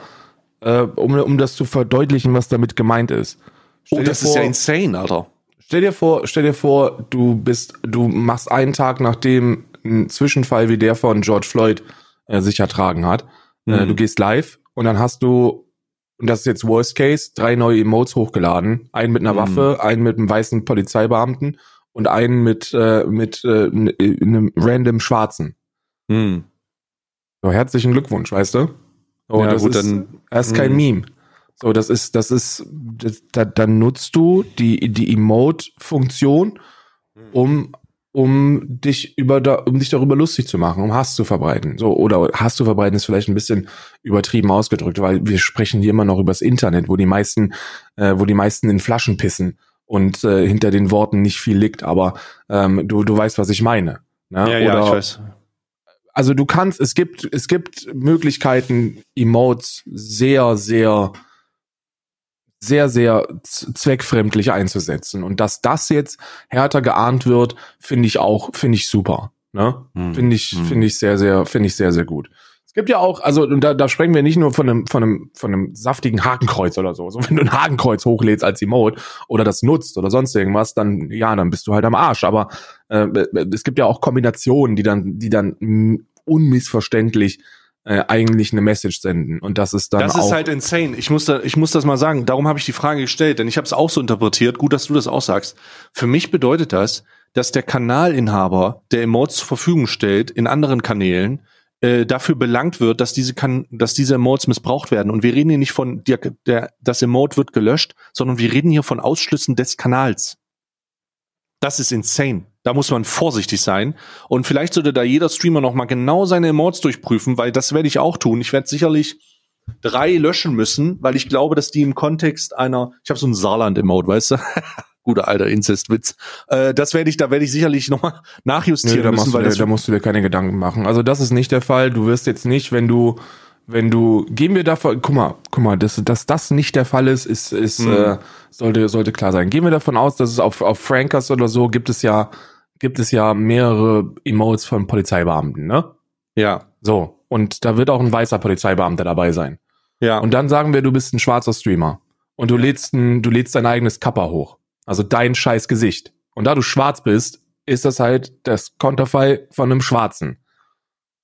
äh, um, um das zu verdeutlichen, was damit gemeint ist. Stell oh, das vor, ist ja insane, Alter. Stell dir vor, stell dir vor, du bist, du machst einen Tag nachdem ein Zwischenfall wie der von George Floyd äh, sich ertragen hat. Äh, Mhm. du gehst live und dann hast du, und das ist jetzt Worst Case, drei neue Emotes hochgeladen. Einen mit einer Mhm. Waffe, einen mit einem weißen Polizeibeamten und einen mit, äh, mit äh, n- einem random Schwarzen. Hm. So, herzlichen Glückwunsch, weißt du? So, ja, das gut, ist, dann. das ist kein Mhm. Meme. So, das ist, das ist, das, da, dann nutzt du die, die Emote-Funktion, um, um dich über, da, um dich darüber lustig zu machen, um Hass zu verbreiten. So, oder Hass zu verbreiten ist vielleicht ein bisschen übertrieben ausgedrückt, weil wir sprechen hier immer noch übers Internet, wo die meisten, äh, wo die meisten in Flaschen pissen und äh, hinter den Worten nicht viel liegt, aber ähm, du, du weißt, was ich meine. Ne? Ja, ja, Oder- ich weiß. also du kannst, es gibt, es gibt Möglichkeiten, Emotes sehr, sehr, sehr, sehr zweckfremdlich einzusetzen. Und dass das jetzt härter geahnt wird, finde ich auch, finde ich super. Ne? Hm. Finde ich, Hm. finde ich sehr, sehr, finde ich sehr, sehr gut. Es gibt ja auch, also und da, da sprechen wir nicht nur von einem, von einem, von einem saftigen Hakenkreuz oder so. So wenn du ein Hakenkreuz hochlädst als Emote oder das nutzt oder sonst irgendwas, dann ja, dann bist du halt am Arsch. Aber äh, es gibt ja auch Kombinationen, die dann, die dann mm, unmissverständlich äh, eigentlich eine Message senden. Und das ist dann Das ist halt insane. Ich muss, da, ich muss das mal sagen. Darum habe ich die Frage gestellt, denn ich habe es auch so interpretiert. Gut, dass du das auch sagst. Für mich bedeutet das, dass der Kanalinhaber, der Emotes zur Verfügung stellt in anderen Kanälen, äh, dafür belangt wird, dass diese kann, dass diese Emotes missbraucht werden. Und wir reden hier nicht von der, der, das Emote wird gelöscht, sondern wir reden hier von Ausschlüssen des Kanals. Das ist insane. Da muss man vorsichtig sein. Und vielleicht sollte da jeder Streamer noch mal genau seine Emotes durchprüfen, weil das werde ich auch tun. Ich werde sicherlich drei löschen müssen, weil ich glaube, dass die im Kontext einer, ich habe so ein Saarland-Emote, weißt du? Guter alter Inzestwitz. Äh, das werde ich, da werde ich sicherlich noch mal Nee, nachjustieren da, müssen, weil dir, da musst du dir keine Gedanken machen. Also das ist nicht der Fall. Du wirst jetzt nicht, wenn du, wenn du, gehen wir davon, guck mal, guck mal, dass, dass das nicht der Fall ist, ist, ist Mhm. äh, sollte, sollte klar sein. Gehen wir davon aus, dass es auf, auf Frankers oder so gibt es ja, gibt es ja mehrere Emotes von Polizeibeamten, ne? ja, So. Und da wird auch ein weißer Polizeibeamter dabei sein. ja, Und dann sagen wir, du bist ein schwarzer Streamer. Und du lädst ein, du lädst dein eigenes Kappa hoch. Also dein scheiß Gesicht. Und da du schwarz bist, ist das halt das Konterfei von einem Schwarzen.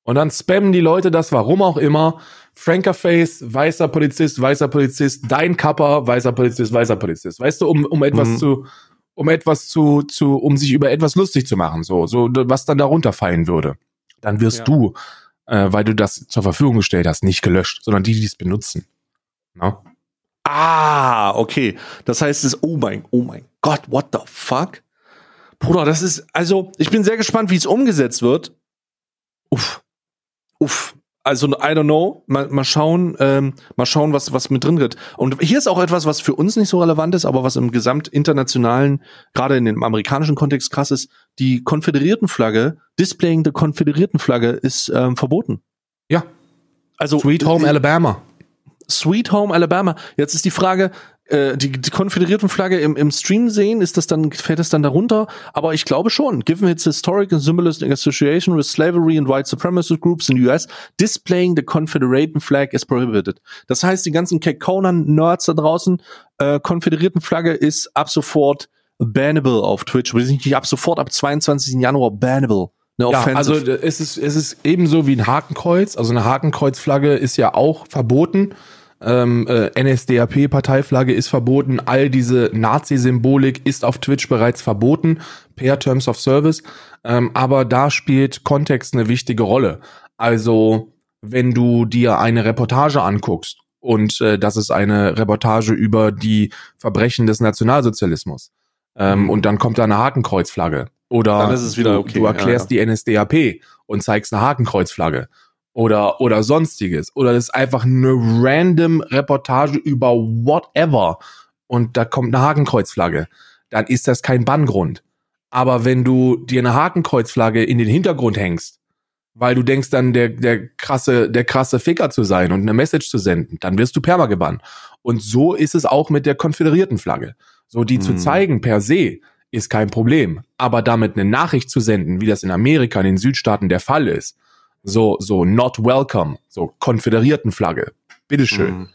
Und dann spammen die Leute das, warum auch immer. Frankerface, weißer Polizist, weißer Polizist, dein Kappa, weißer Polizist, weißer Polizist. Weißt du, um, um etwas Mhm. zu, um etwas zu, zu, um sich über etwas lustig zu machen, so, so, was dann darunter fallen würde. Dann wirst Ja. du, äh, weil du das zur Verfügung gestellt hast, nicht gelöscht, sondern die, die es benutzen. Na? Ah, okay. Das heißt, es oh mein, oh mein Gott, what the fuck? Bruder, das ist, also, ich bin sehr gespannt, wie es umgesetzt wird. Uff. Uff. Also, I don't know. Mal, mal schauen, ähm, mal schauen, was, was mit drin wird. Und hier ist auch etwas, was für uns nicht so relevant ist, aber was im gesamt internationalen, gerade in dem amerikanischen Kontext krass ist. Die Konföderiertenflagge, Displaying der Konföderiertenflagge ist ähm, verboten. Ja. Also, Sweet Home Alabama. Sweet Home Alabama. Jetzt ist die Frage, äh, die, die Konföderiertenflagge im, im Stream sehen, ist das dann, fällt das dann darunter? Aber ich glaube schon. Given its historic and symbolistic association with slavery and white supremacist groups in the US, displaying the Confederate flag is prohibited. Das heißt, die ganzen Kekonan-Nerds da draußen, äh, Konföderiertenflagge ist ab sofort bannable auf Twitch. Aber nicht ab sofort, ab 22. Januar bannable. Eine Ja, Offensive. also äh, es ist, es ist ebenso wie ein Hakenkreuz. Also eine Hakenkreuzflagge ist ja auch verboten. Ähm, äh, NSDAP-Parteiflagge ist verboten. All diese Nazi-Symbolik ist auf Twitch bereits verboten per Terms of Service. Ähm, aber da spielt Kontext eine wichtige Rolle. Also wenn du dir eine Reportage anguckst und äh, das ist eine Reportage über die Verbrechen des Nationalsozialismus ähm, und dann kommt da eine Hakenkreuzflagge oder du, okay, du erklärst die NSDAP und zeigst eine Hakenkreuzflagge oder oder sonstiges oder das ist einfach eine random Reportage über whatever und da kommt eine Hakenkreuzflagge, dann ist das kein Banngrund. Aber wenn du dir eine Hakenkreuzflagge in den Hintergrund hängst, weil du denkst dann der der krasse der krasse Ficker zu sein und eine Message zu senden, dann wirst du perma gebannt. Und so ist es auch mit der konföderierten Flagge. So die zu Hm. zeigen per se ist kein Problem, aber damit eine Nachricht zu senden, wie das in Amerika in den Südstaaten der Fall ist, so so not welcome, so konföderierten Flagge, bitteschön Mhm.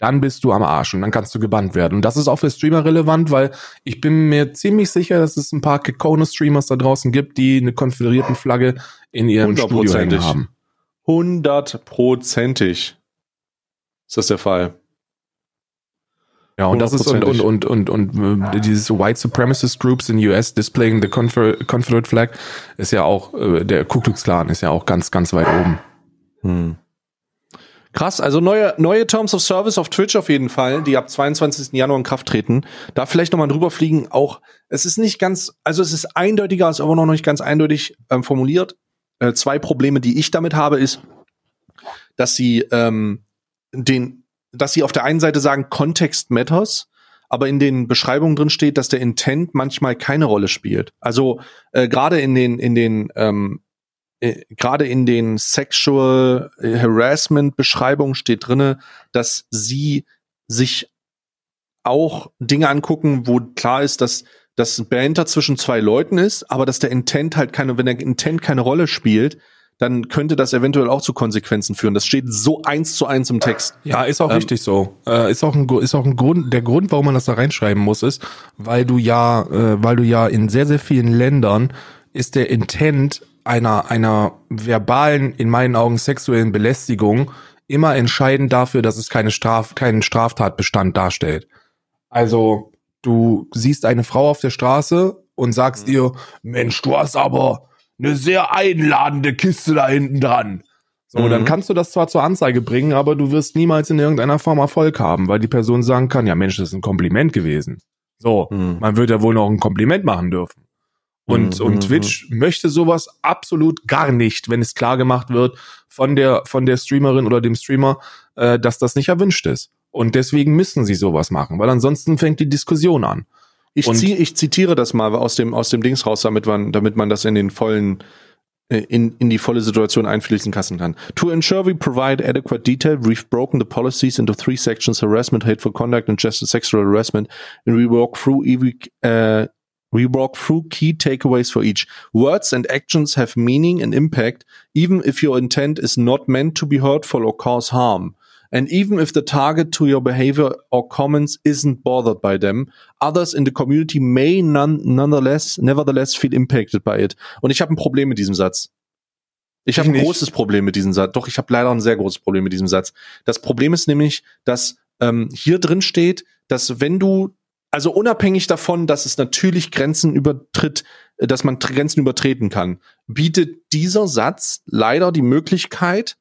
dann bist du am Arsch und dann kannst du gebannt werden. Und das ist auch für Streamer relevant, weil ich bin mir ziemlich sicher, dass es ein paar Kekone-Streamers da draußen gibt, die eine konföderierten Flagge in ihrem Studio hängen haben. Hundertprozentig ist das der Fall. Ja, und das ist und, und, und, und, und, äh, dieses White Supremacist Groups in US displaying the Confederate Flag ist ja auch, äh, der Ku Klux Klan ist ja auch ganz, ganz weit oben. Hm. Krass, also neue, neue Terms of Service auf Twitch auf jeden Fall, die ab 22. Januar in Kraft treten. Da vielleicht nochmal drüber fliegen, auch, es ist nicht ganz, also es ist eindeutiger, ist aber noch nicht ganz eindeutig ähm, formuliert. Äh, zwei Probleme, die ich damit habe, ist, dass sie ähm, den dass sie auf der einen Seite sagen, Context matters, aber in den Beschreibungen drin steht, dass der Intent manchmal keine Rolle spielt. Also äh, gerade in den in den ähm, äh, gerade in den Sexual Harassment Beschreibungen steht drinne, dass sie sich auch Dinge angucken, wo klar ist, dass das Banter zwischen zwei Leuten ist, aber dass der Intent halt keine, wenn der Intent keine Rolle spielt, dann könnte das eventuell auch zu Konsequenzen führen. Das steht so eins zu eins im Text. Ja, ist auch ähm, richtig so. Äh, ist auch ein ist auch ein Grund. Der Grund, warum man das da reinschreiben muss, ist, weil du ja, äh, weil du ja in sehr sehr vielen Ländern ist der Intent einer einer verbalen, in meinen Augen sexuellen Belästigung immer entscheidend dafür, dass es keine Straf keinen Straftatbestand darstellt. Also du siehst eine Frau auf der Straße und sagst mhm. ihr, Mensch, du hast aber eine sehr einladende Kiste da hinten dran. So, mhm. dann kannst du das zwar zur Anzeige bringen, aber du wirst niemals in irgendeiner Form Erfolg haben, weil die Person sagen kann, ja Mensch, das ist ein Kompliment gewesen. So, mhm. man wird ja wohl noch ein Kompliment machen dürfen. Und, mhm. und Twitch möchte sowas absolut gar nicht, wenn es klar gemacht wird von der, von der Streamerin oder dem Streamer, äh, dass das nicht erwünscht ist. Und deswegen müssen sie sowas machen, weil ansonsten fängt die Diskussion an. Ich, zieh, ich zitiere das mal aus dem, aus dem Dings raus, damit man, damit man das in den vollen, äh, in, in die volle Situation einfließen lassen kann. To ensure we provide adequate detail, we've broken the policies into three sections, harassment, hateful conduct, and just sexual harassment, and we walk through uh, We walk through key takeaways for each. Words and actions have meaning and impact, even if your intent is not meant to be hurtful or cause harm. And even if the target to your behavior or comments isn't bothered by them, others in the community may none, nonetheless, nevertheless feel impacted by it. Und ich habe ein Problem mit diesem Satz. Ich habe ein großes Problem mit diesem Satz. Doch, ich habe leider ein sehr großes Problem mit diesem Satz. Das Problem ist nämlich, dass ähm, hier drin steht, dass wenn du, also unabhängig davon, dass es natürlich Grenzen übertritt, äh, dass man Grenzen übertreten kann, bietet dieser Satz leider die Möglichkeit,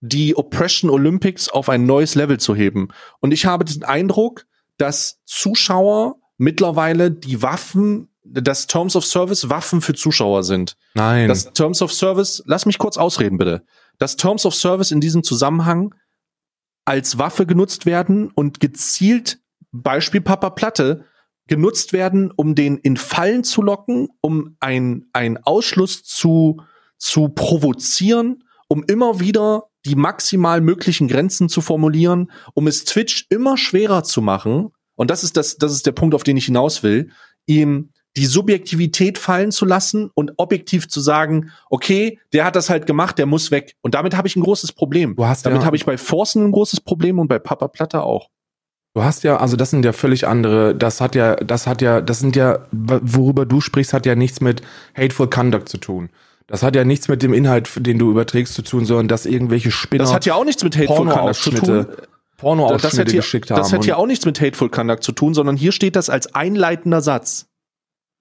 die Oppression Olympics auf ein neues Level zu heben. Und ich habe den Eindruck, dass Zuschauer mittlerweile die Waffen, dass Terms of Service Waffen für Zuschauer sind. Nein. Das Terms of Service, lass mich kurz ausreden bitte. Dass Terms of Service in diesem Zusammenhang als Waffe genutzt werden und gezielt, Beispiel Papa Platte, genutzt werden, um den in Fallen zu locken, um ein, ein Ausschluss zu, zu provozieren, um immer wieder die maximal möglichen Grenzen zu formulieren, um es Twitch immer schwerer zu machen, und das ist das, das ist der Punkt, auf den ich hinaus will, ihm die Subjektivität fallen zu lassen und objektiv zu sagen, okay, der hat das halt gemacht, der muss weg. Und damit habe ich ein großes Problem. Du hast damit ja, habe ich bei Forcen ein großes Problem und bei Papa Platter auch. Du hast ja, also das sind ja völlig andere, das hat ja, das hat ja, das sind ja, worüber du sprichst, hat ja nichts mit Hateful Conduct zu tun. Das hat ja nichts mit dem Inhalt, den du überträgst, zu tun, sondern dass irgendwelche Spinner. Das hat ja auch nichts mit Hateful Conduct zu tun. Porno das hat, hier, geschickt haben. Das hat ja auch nichts mit Hateful Conduct zu tun, sondern hier steht das als einleitender Satz.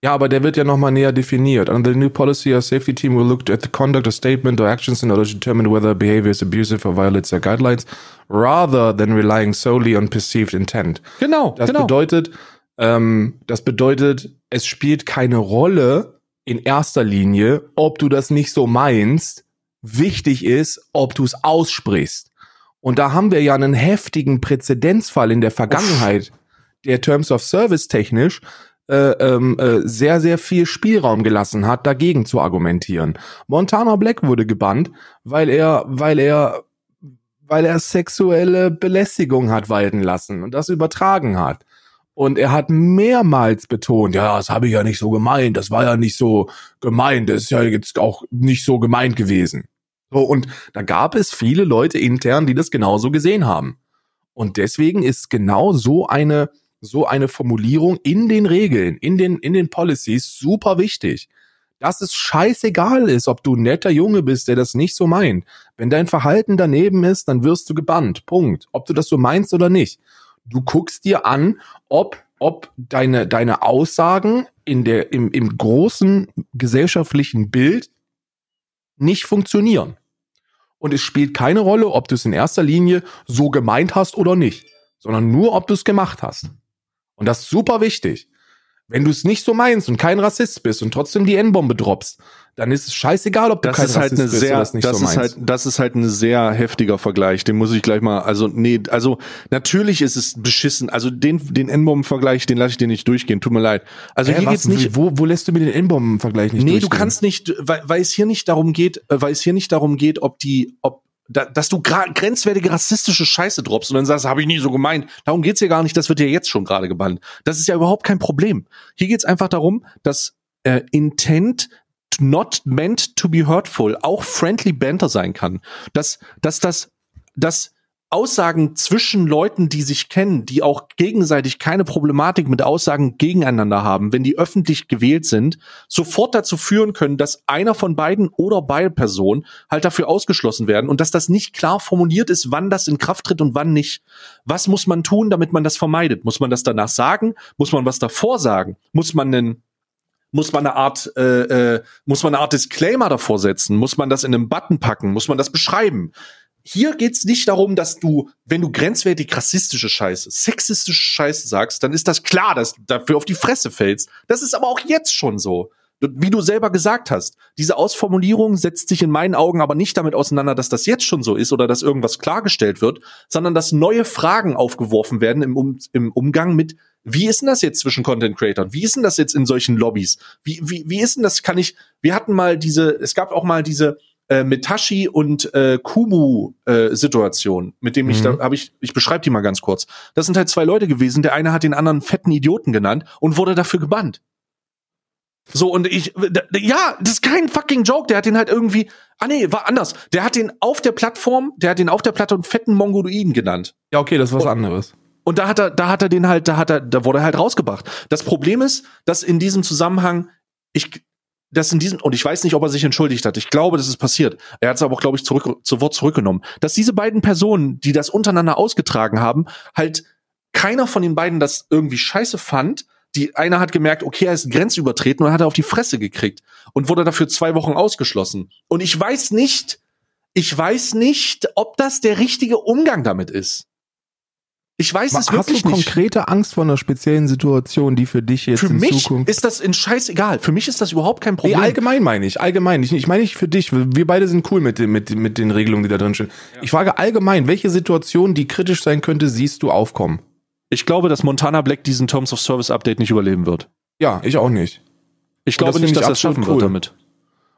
Ja, aber der wird ja nochmal näher definiert. Under the new policy, our safety team will look at the conduct of statement or actions in order to determine whether behavior is abusive or violates their guidelines, rather than relying solely on perceived intent. Genau. Das genau. bedeutet, ähm, das bedeutet, es spielt keine Rolle, in erster Linie, ob du das nicht so meinst. Wichtig ist, ob du es aussprichst. Und da haben wir ja einen heftigen Präzedenzfall in der Vergangenheit, der Terms of Service technisch äh, ähm, äh, sehr, sehr viel Spielraum gelassen hat, dagegen zu argumentieren. Montana Black wurde gebannt, weil er, weil er, weil er sexuelle Belästigung hat walten lassen und das übertragen hat. Und er hat mehrmals betont, ja, das habe ich ja nicht so gemeint, das war ja nicht so gemeint, das ist ja jetzt auch nicht so gemeint gewesen. So, und da gab es viele Leute intern, die das genauso gesehen haben. Und deswegen ist genau so eine, so eine Formulierung in den Regeln, in den, in den Policies super wichtig. dass es scheißegal ist, ob du ein netter Junge bist, der das nicht so meint. Wenn dein Verhalten daneben ist, dann wirst du gebannt. Punkt. Ob du das so meinst oder nicht. Du guckst dir an, ob, ob deine, deine Aussagen in der, im, im großen gesellschaftlichen Bild nicht funktionieren. Und es spielt keine Rolle, ob du es in erster Linie so gemeint hast oder nicht, sondern nur, ob du es gemacht hast. Und das ist super wichtig. Wenn du es nicht so meinst und kein Rassist bist und trotzdem die N-Bombe droppst, dann ist es scheißegal, ob du das kein ist halt Rassist eine bist sehr, oder es nicht das so ist meinst. halt, das ist halt ein sehr heftiger Vergleich. Den muss ich gleich mal, also nee, also natürlich ist es beschissen. Also den, den N-Bomben-Vergleich, den lasse ich dir nicht durchgehen. Tut mir leid. Also Hä, hier was, geht's nicht. Wo, wo lässt du mir den N-Bomben-Vergleich nicht Nee, du durchgehen? kannst nicht, weil, weil es hier nicht darum geht, äh, weil es hier nicht darum geht, ob die, ob da, dass du grenzwertige rassistische Scheiße droppst und dann sagst, habe ich nie so gemeint. Darum geht's hier gar nicht, das wird ja jetzt schon gerade gebannt. Das ist ja überhaupt kein Problem. Hier geht's einfach darum, dass äh, Intent not meant to be hurtful auch friendly banter sein kann. Dass, dass das, dass Aussagen zwischen Leuten, die sich kennen, die auch gegenseitig keine Problematik mit Aussagen gegeneinander haben, wenn die öffentlich gewählt sind, sofort dazu führen können, dass einer von beiden oder beide Personen halt dafür ausgeschlossen werden und dass das nicht klar formuliert ist, wann das in Kraft tritt und wann nicht. Was muss man tun, damit man das vermeidet? Muss man das danach sagen? Muss man was davor sagen? Muss man einen muss man eine Art, äh, äh, muss man eine Art Disclaimer davor setzen? Muss man das in einen Button packen? Muss man das beschreiben? Hier geht's nicht darum, dass du, wenn du grenzwertig rassistische Scheiße, sexistische Scheiße sagst, dann ist das klar, dass du dafür auf die Fresse fällst. Das ist aber auch jetzt schon so. Wie du selber gesagt hast, diese Ausformulierung setzt sich in meinen Augen aber nicht damit auseinander, dass das jetzt schon so ist oder dass irgendwas klargestellt wird, sondern dass neue Fragen aufgeworfen werden im, um, im Umgang mit, wie ist denn das jetzt zwischen Content Creators? Wie ist denn das jetzt in solchen Lobbys? Wie, wie, wie ist denn das, kann ich, wir hatten mal diese, es gab auch mal diese, äh, Metashi und äh, Kumu äh, Situation, mit dem ich Mhm. da habe ich ich beschreibe die mal ganz kurz. Das sind halt zwei Leute gewesen, der eine hat den anderen fetten Idioten genannt und wurde dafür gebannt. So und ich ja, das ist kein fucking Joke, der hat den halt irgendwie ah nee, war anders. Der hat den auf der Plattform, der hat den auf der Plattform fetten Mongoloiden genannt. Ja, okay, das ist was Oh. anderes. Und da hat er, da hat er den halt, da hat er, da wurde er halt rausgebracht. Das Problem ist, dass in diesem Zusammenhang, ich, dass in diesem, und ich weiß nicht, ob er sich entschuldigt hat. Ich glaube, das ist passiert. Er hat es aber auch, glaube ich, zurück, zu Wort zurückgenommen. Dass diese beiden Personen, die das untereinander ausgetragen haben, halt keiner von den beiden das irgendwie scheiße fand. Die einer hat gemerkt, okay, er ist grenzübertreten und hat er auf die Fresse gekriegt und wurde dafür zwei Wochen ausgeschlossen. Und ich weiß nicht, ich weiß nicht, ob das der richtige Umgang damit ist. Ich weiß es Hast wirklich du nicht. konkrete Angst vor einer speziellen Situation, die für dich jetzt Für in mich Zukunft ist das in scheißegal. Für mich ist das überhaupt kein Nee, Problem. allgemein meine ich, allgemein. Ich, ich meine nicht für dich. Wir beide sind cool mit, den- mit, mit den Regelungen, die da drin stehen. Ich frage allgemein, welche Situation, die kritisch sein könnte, siehst du aufkommen? ich glaube, dass Montana Black diesen Terms of Service Update nicht überleben wird. Ja, ich auch nicht. Ich Und glaube das nicht, dass er es schaffen absolut wird cool. damit.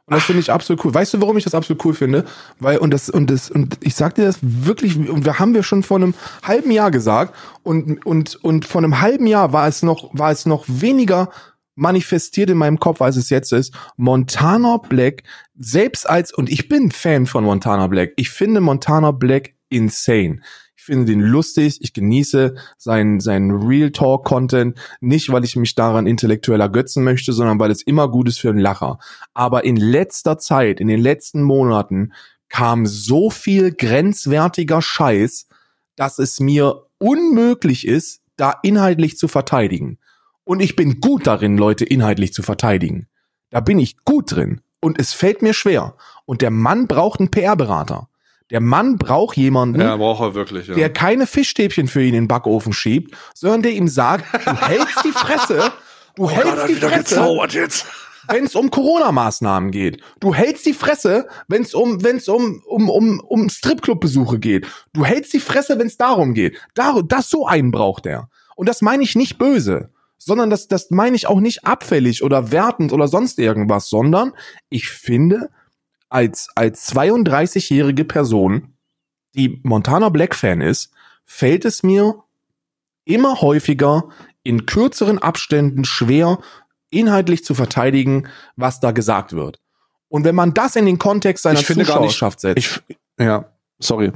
Und das finde ich absolut cool. Weißt du, warum ich das absolut cool finde? Weil, und das, und das, und ich sag dir das wirklich, und wir haben wir schon vor einem halben Jahr gesagt, und, und, und vor einem halben Jahr war es noch, war es noch weniger manifestiert in meinem Kopf, als es jetzt ist. Montana Black, selbst als, und ich bin Fan von Montana Black. Ich finde Montana Black insane. Finde den lustig, ich genieße seinen, seinen Real Talk Content, nicht weil ich mich daran intellektuell ergötzen möchte, sondern weil es immer gut ist für einen Lacher. Aber in letzter Zeit, in den letzten Monaten, kam so viel grenzwertiger Scheiß, dass es mir unmöglich ist, da inhaltlich zu verteidigen. Und ich bin gut darin, Leute inhaltlich zu verteidigen. Da bin ich gut drin. Und es fällt mir schwer. Und der Mann braucht einen PR-Berater. Der Mann braucht jemanden, braucht er wirklich, ja. der keine Fischstäbchen für ihn in den Backofen schiebt, sondern der ihm sagt, du hältst die Fresse, du hältst die Fresse, wenn es um Corona-Maßnahmen geht. Du hältst die Fresse, wenn es um, wenn's um, um, um, um Stripclub-Besuche geht. Du hältst die Fresse, wenn es darum geht. Dar das so einen braucht er. Und das meine ich nicht böse, sondern das, das meine ich auch nicht abfällig oder wertend oder sonst irgendwas, sondern ich finde, als, als 32-jährige Person, die Montana Black Fan ist, fällt es mir immer häufiger in kürzeren Abständen schwer, inhaltlich zu verteidigen, was da gesagt wird. Und wenn man das in den Kontext seiner Ich finde gar nicht- Zuschauerschaft setzt, Ich, ja, sorry.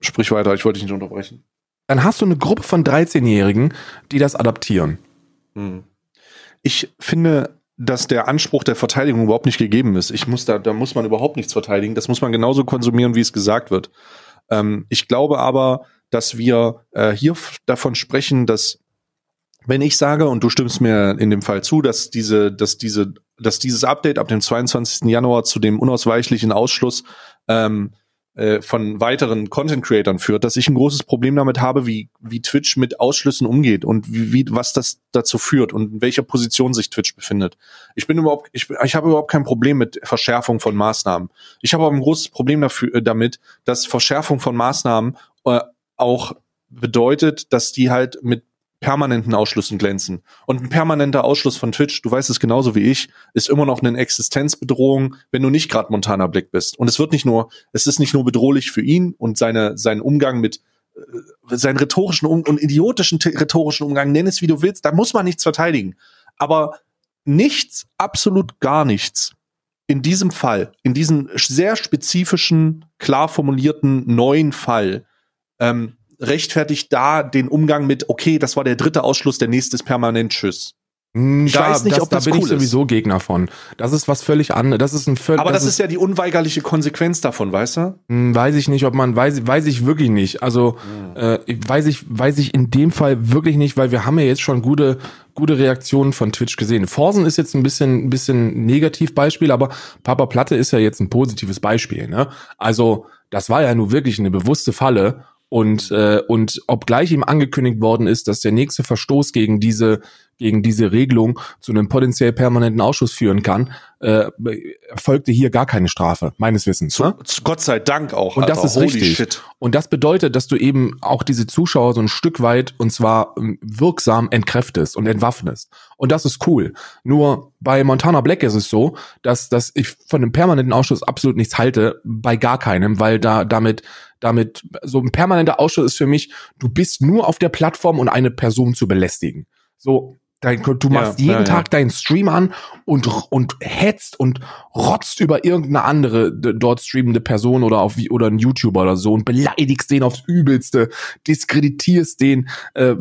Sprich weiter, ich wollte dich nicht unterbrechen. dann hast du eine Gruppe von 13-Jährigen, die das adaptieren. Hm. Ich finde, dass der Anspruch der Verteidigung überhaupt nicht gegeben ist. Ich muss da, da muss man überhaupt nichts verteidigen. Das muss man genauso konsumieren, wie es gesagt wird. Ähm, ich glaube aber, dass wir äh, hier davon sprechen, dass wenn ich sage, und du stimmst mir in dem Fall zu, dass diese, dass diese, dass dieses Update ab dem 22. Januar zu dem unausweichlichen Ausschluss ähm, äh, von weiteren Content Creatern führt, dass ich ein großes Problem damit habe, wie, wie Twitch mit Ausschlüssen umgeht und wie, wie, was das dazu führt und in welcher Position sich Twitch befindet. Ich bin überhaupt, ich, ich habe überhaupt kein Problem mit Verschärfung von Maßnahmen. Ich habe aber ein großes Problem dafür, äh, damit, dass Verschärfung von Maßnahmen äh, auch bedeutet, dass die halt mit permanenten Ausschlüssen glänzen. Und ein permanenter Ausschluss von Twitch, du weißt es genauso wie ich, ist immer noch eine Existenzbedrohung, wenn du nicht gerade Montana Black bist. Und es wird nicht nur, es ist nicht nur bedrohlich für ihn und seine, seinen Umgang mit äh, seinen rhetorischen um und idiotischen rhetorischen Umgang, nenn es wie du willst, da muss man nichts verteidigen. Aber nichts, absolut gar nichts in diesem Fall, in diesem sehr spezifischen, klar formulierten neuen Fall, ähm, rechtfertigt da den Umgang mit, okay, das war der dritte Ausschluss, der nächste ist permanent Tschüss. Hm, ich da, weiß nicht, das, ob das da bin cool ich sowieso ist. Gegner von. Das ist was völlig anderes. Das ist ein völlig. Aber das, das ist, ist, ja die unweigerliche Konsequenz davon, weißt du? Hm, weiß ich nicht, ob man weiß, weiß ich wirklich nicht. Also mhm. äh, weiß ich, weiß ich in dem Fall wirklich nicht, weil wir haben ja jetzt schon gute, gute Reaktionen von Twitch gesehen. Forsen ist jetzt ein bisschen, ein bisschen Negativbeispiel, aber Papa Platte ist ja jetzt ein positives Beispiel. Ne? Also das war ja nur wirklich eine bewusste Falle und, äh, und obgleich ihm angekündigt worden ist, dass der nächste Verstoß gegen diese, gegen diese Regelung zu einem potenziell permanenten Ausschuss führen kann, äh, erfolgte hier gar keine Strafe, meines Wissens. Ne? Gott sei Dank auch. Und das ist richtig. Shit. Und das bedeutet, dass du eben auch diese Zuschauer so ein Stück weit und zwar ähm, wirksam entkräftest und entwaffnest. Und das ist cool. Nur bei Montana Black ist es so, dass, dass ich von einem permanenten Ausschuss absolut nichts halte, bei gar keinem, weil da damit damit so ein permanenter Ausschuss ist für mich, du bist nur auf der Plattform und eine Person zu belästigen. So, Dein, du machst ja, jeden ja, Tag ja. deinen Stream an und, und hetzt und rotzt über irgendeine andere dort streamende Person oder auf oder einen YouTuber oder so und beleidigst den aufs Übelste, diskreditierst den, äh,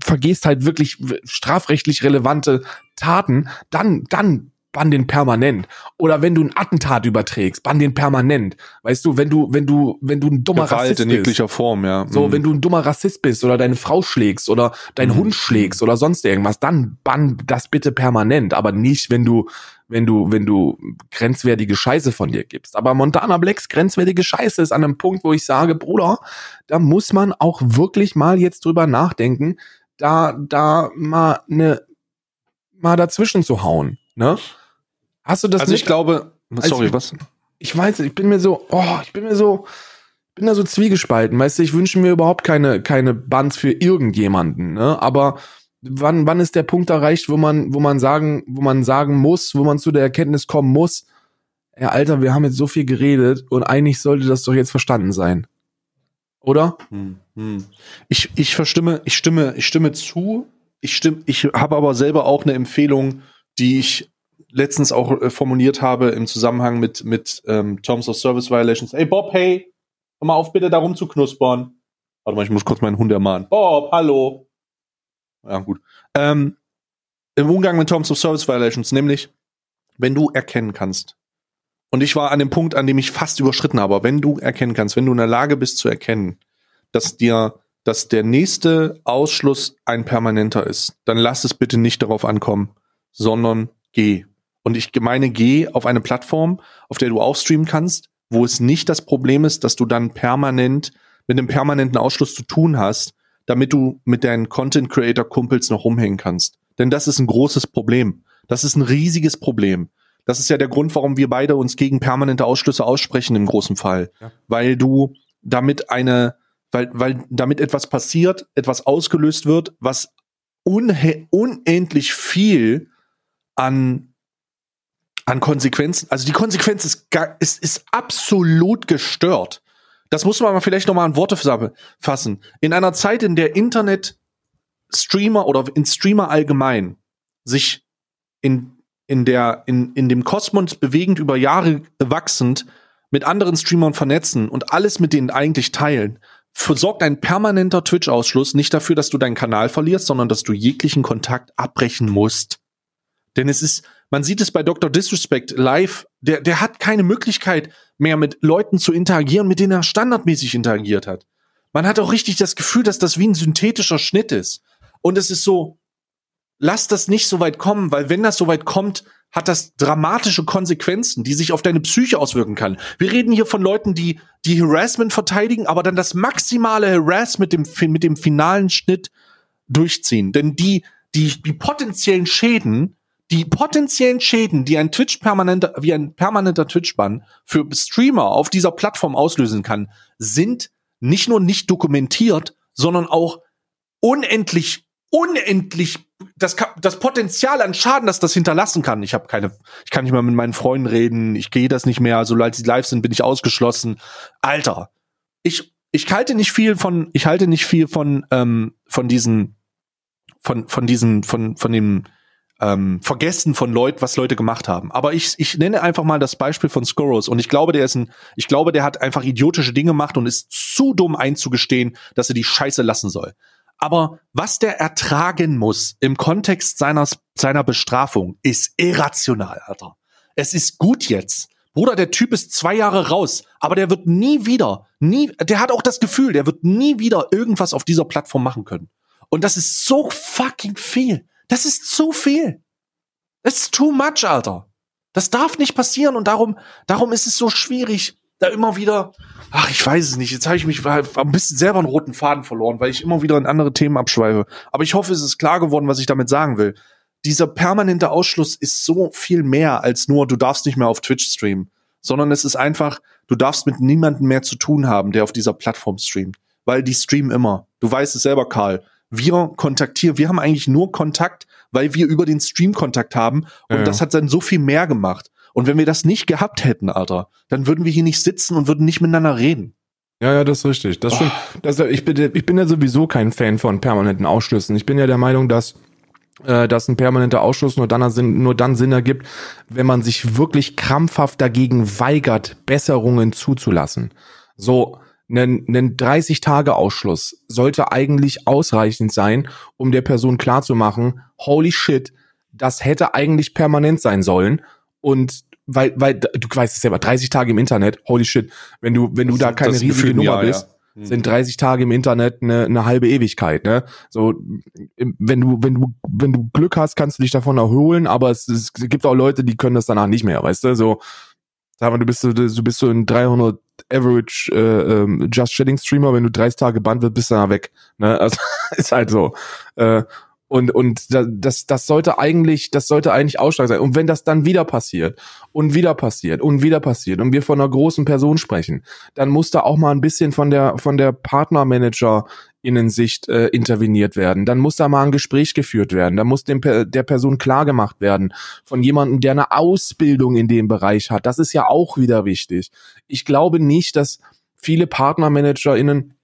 vergehst halt wirklich strafrechtlich relevante Taten, dann, dann bann den permanent. Oder wenn du ein Attentat überträgst, bann den permanent. Weißt du, wenn du, wenn du, wenn du ein dummer Gewalt Rassist in jeglicher bist, Form, ja. So, mhm. wenn du ein dummer Rassist bist oder deine Frau schlägst oder deinen mhm. Hund schlägst oder sonst irgendwas, dann bann das bitte permanent, aber nicht, wenn du, wenn du, wenn du grenzwertige Scheiße von dir gibst. Aber Montana Blacks grenzwertige Scheiße ist an einem Punkt, wo ich sage, Bruder, da muss man auch wirklich mal jetzt drüber nachdenken, da, da mal ne, mal dazwischen zu hauen, ne? Hast du das Also nicht? ich glaube, sorry, also, was? Ich weiß, ich bin mir so, oh, ich bin mir so, bin da so zwiegespalten. Weißt du, ich wünsche mir überhaupt keine, keine Bands für irgendjemanden, ne? Aber wann, wann ist der Punkt erreicht, wo man, wo man sagen, wo man sagen muss, wo man zu der Erkenntnis kommen muss, ja, Alter, wir haben jetzt so viel geredet und eigentlich sollte das doch jetzt verstanden sein. Oder? Hm, hm. Ich, ich verstimme, ich stimme, ich stimme zu. Ich stimme, ich habe aber selber auch eine Empfehlung, die ich letztens auch äh, formuliert habe im Zusammenhang mit, mit ähm, Terms of Service Violations. Ey Bob, hey, hör mal auf, bitte darum zu knuspern. Warte mal, ich muss kurz meinen Hund ermahnen. Bob, hallo. Ja, gut. Ähm, Im Umgang mit Terms of Service Violations, nämlich, wenn du erkennen kannst, und ich war an dem Punkt, an dem ich fast überschritten habe, wenn du erkennen kannst, wenn du in der Lage bist zu erkennen, dass dir, dass der nächste Ausschluss ein permanenter ist, dann lass es bitte nicht darauf ankommen, sondern geh. Und ich meine, geh auf eine Plattform, auf der du auch streamen kannst, wo es nicht das Problem ist, dass du dann permanent mit einem permanenten Ausschluss zu tun hast, damit du mit deinen Content Creator Kumpels noch rumhängen kannst. Denn das ist ein großes Problem. Das ist ein riesiges Problem. Das ist ja der Grund, warum wir beide uns gegen permanente Ausschlüsse aussprechen im großen Fall. Ja. Weil du damit eine, weil, weil damit etwas passiert, etwas ausgelöst wird, was unendlich viel an an Konsequenzen. Also die Konsequenz ist, ist, ist absolut gestört. Das muss man aber vielleicht nochmal in Worte fassen. In einer Zeit, in der Internet-Streamer oder in Streamer allgemein sich in, in, der, in, in dem Kosmos bewegend über Jahre wachsend mit anderen Streamern vernetzen und alles mit denen eigentlich teilen, sorgt ein permanenter Twitch-Ausschluss nicht dafür, dass du deinen Kanal verlierst, sondern dass du jeglichen Kontakt abbrechen musst Denn es ist, man sieht es bei Dr. Disrespect live, der, der hat keine Möglichkeit mehr mit Leuten zu interagieren, mit denen er standardmäßig interagiert hat. Man hat auch richtig das Gefühl, dass das wie ein synthetischer Schnitt ist. Und es ist so, lass das nicht so weit kommen, weil wenn das so weit kommt, hat das dramatische Konsequenzen, die sich auf deine Psyche auswirken kann. Wir reden hier von Leuten, die die Harassment verteidigen, aber dann das maximale Harass mit dem mit dem finalen Schnitt durchziehen, denn die die die potenziellen Schäden, die potenziellen Schäden, die ein Twitch permanenter wie ein permanenter Twitch Bann für Streamer auf dieser Plattform auslösen kann, sind nicht nur nicht dokumentiert, sondern auch unendlich unendlich das, das Potenzial an Schaden, das das hinterlassen kann. Ich habe keine, ich kann nicht mehr mit meinen Freunden reden, ich gehe das nicht mehr, sobald sie live sind, bin ich ausgeschlossen. Alter, ich ich halte nicht viel von, ich halte nicht viel von ähm, von diesen, von von diesen, von von dem ähm, Vergessen von Leuten, was Leute gemacht haben. Aber ich ich nenne einfach mal das Beispiel von Skoros und ich glaube, der ist ein, ich glaube, der hat einfach idiotische Dinge gemacht und ist zu dumm einzugestehen, dass er die Scheiße lassen soll. Aber was der ertragen muss im Kontext seiner, seiner Bestrafung, ist irrational, Alter. Es ist gut jetzt. Bruder, der Typ ist zwei Jahre raus, aber der wird nie wieder, nie, der hat auch das Gefühl, der wird nie wieder irgendwas auf dieser Plattform machen können. Und das ist so fucking viel. Das ist zu viel. Das ist too much, Alter. Das darf nicht passieren und darum, darum ist es so schwierig, da immer wieder, ach, ich weiß es nicht, jetzt habe ich mich ein bisschen selber einen roten Faden verloren, weil ich immer wieder in andere Themen abschweife. Aber ich hoffe, es ist klar geworden, was ich damit sagen will. Dieser permanente Ausschluss ist so viel mehr als nur, du darfst nicht mehr auf Twitch streamen, sondern es ist einfach, du darfst mit niemandem mehr zu tun haben, der auf dieser Plattform streamt, weil die streamen immer. Du weißt es selber, Karl. Wir kontaktieren, wir haben eigentlich nur Kontakt, weil wir über den Stream Kontakt haben und ja. das hat dann so viel mehr gemacht. Und wenn wir das nicht gehabt hätten, Alter, dann würden wir hier nicht sitzen und würden nicht miteinander reden. Ja, ja, das ist richtig. Das, schon, das ich, bin, ich bin ja sowieso kein Fan von permanenten Ausschlüssen. Ich bin ja der Meinung, dass äh, dass ein permanenter Ausschluss nur dann, nur dann Sinn ergibt, wenn man sich wirklich krampfhaft dagegen weigert, Besserungen zuzulassen. So, ein, ein 30-Tage-Ausschluss sollte eigentlich ausreichend sein, um der Person klarzumachen, holy shit, das hätte eigentlich permanent sein sollen. Und weil, weil du weißt es selber, 30 Tage im Internet, holy shit, wenn du, wenn du das, da keine riesige Gefühl, Nummer ja, bist, ja. sind 30 Tage im Internet eine, eine halbe Ewigkeit, ne? So, wenn du, wenn du, wenn du Glück hast, kannst du dich davon erholen, aber es, es gibt auch Leute, die können das danach nicht mehr, weißt du? So, sag mal, du bist, du, du bist so ein 300 Average äh, ähm, Just Chatting Streamer, wenn du 30 Tage Band wird, bist du danach weg, ne? Also, ist halt so. Äh, und, und das, das sollte eigentlich, das sollte eigentlich Ausschlag sein. Und wenn das dann wieder passiert und wieder passiert und wieder passiert und wir von einer großen Person sprechen, dann muss da auch mal ein bisschen von der, von der Partnermanager Innensicht äh, interveniert werden. Dann muss da mal ein Gespräch geführt werden. Da muss dem, der Person klargemacht werden von jemandem, der eine Ausbildung in dem Bereich hat. Das ist ja auch wieder wichtig. Ich glaube nicht, dass viele PartnermanagerInnen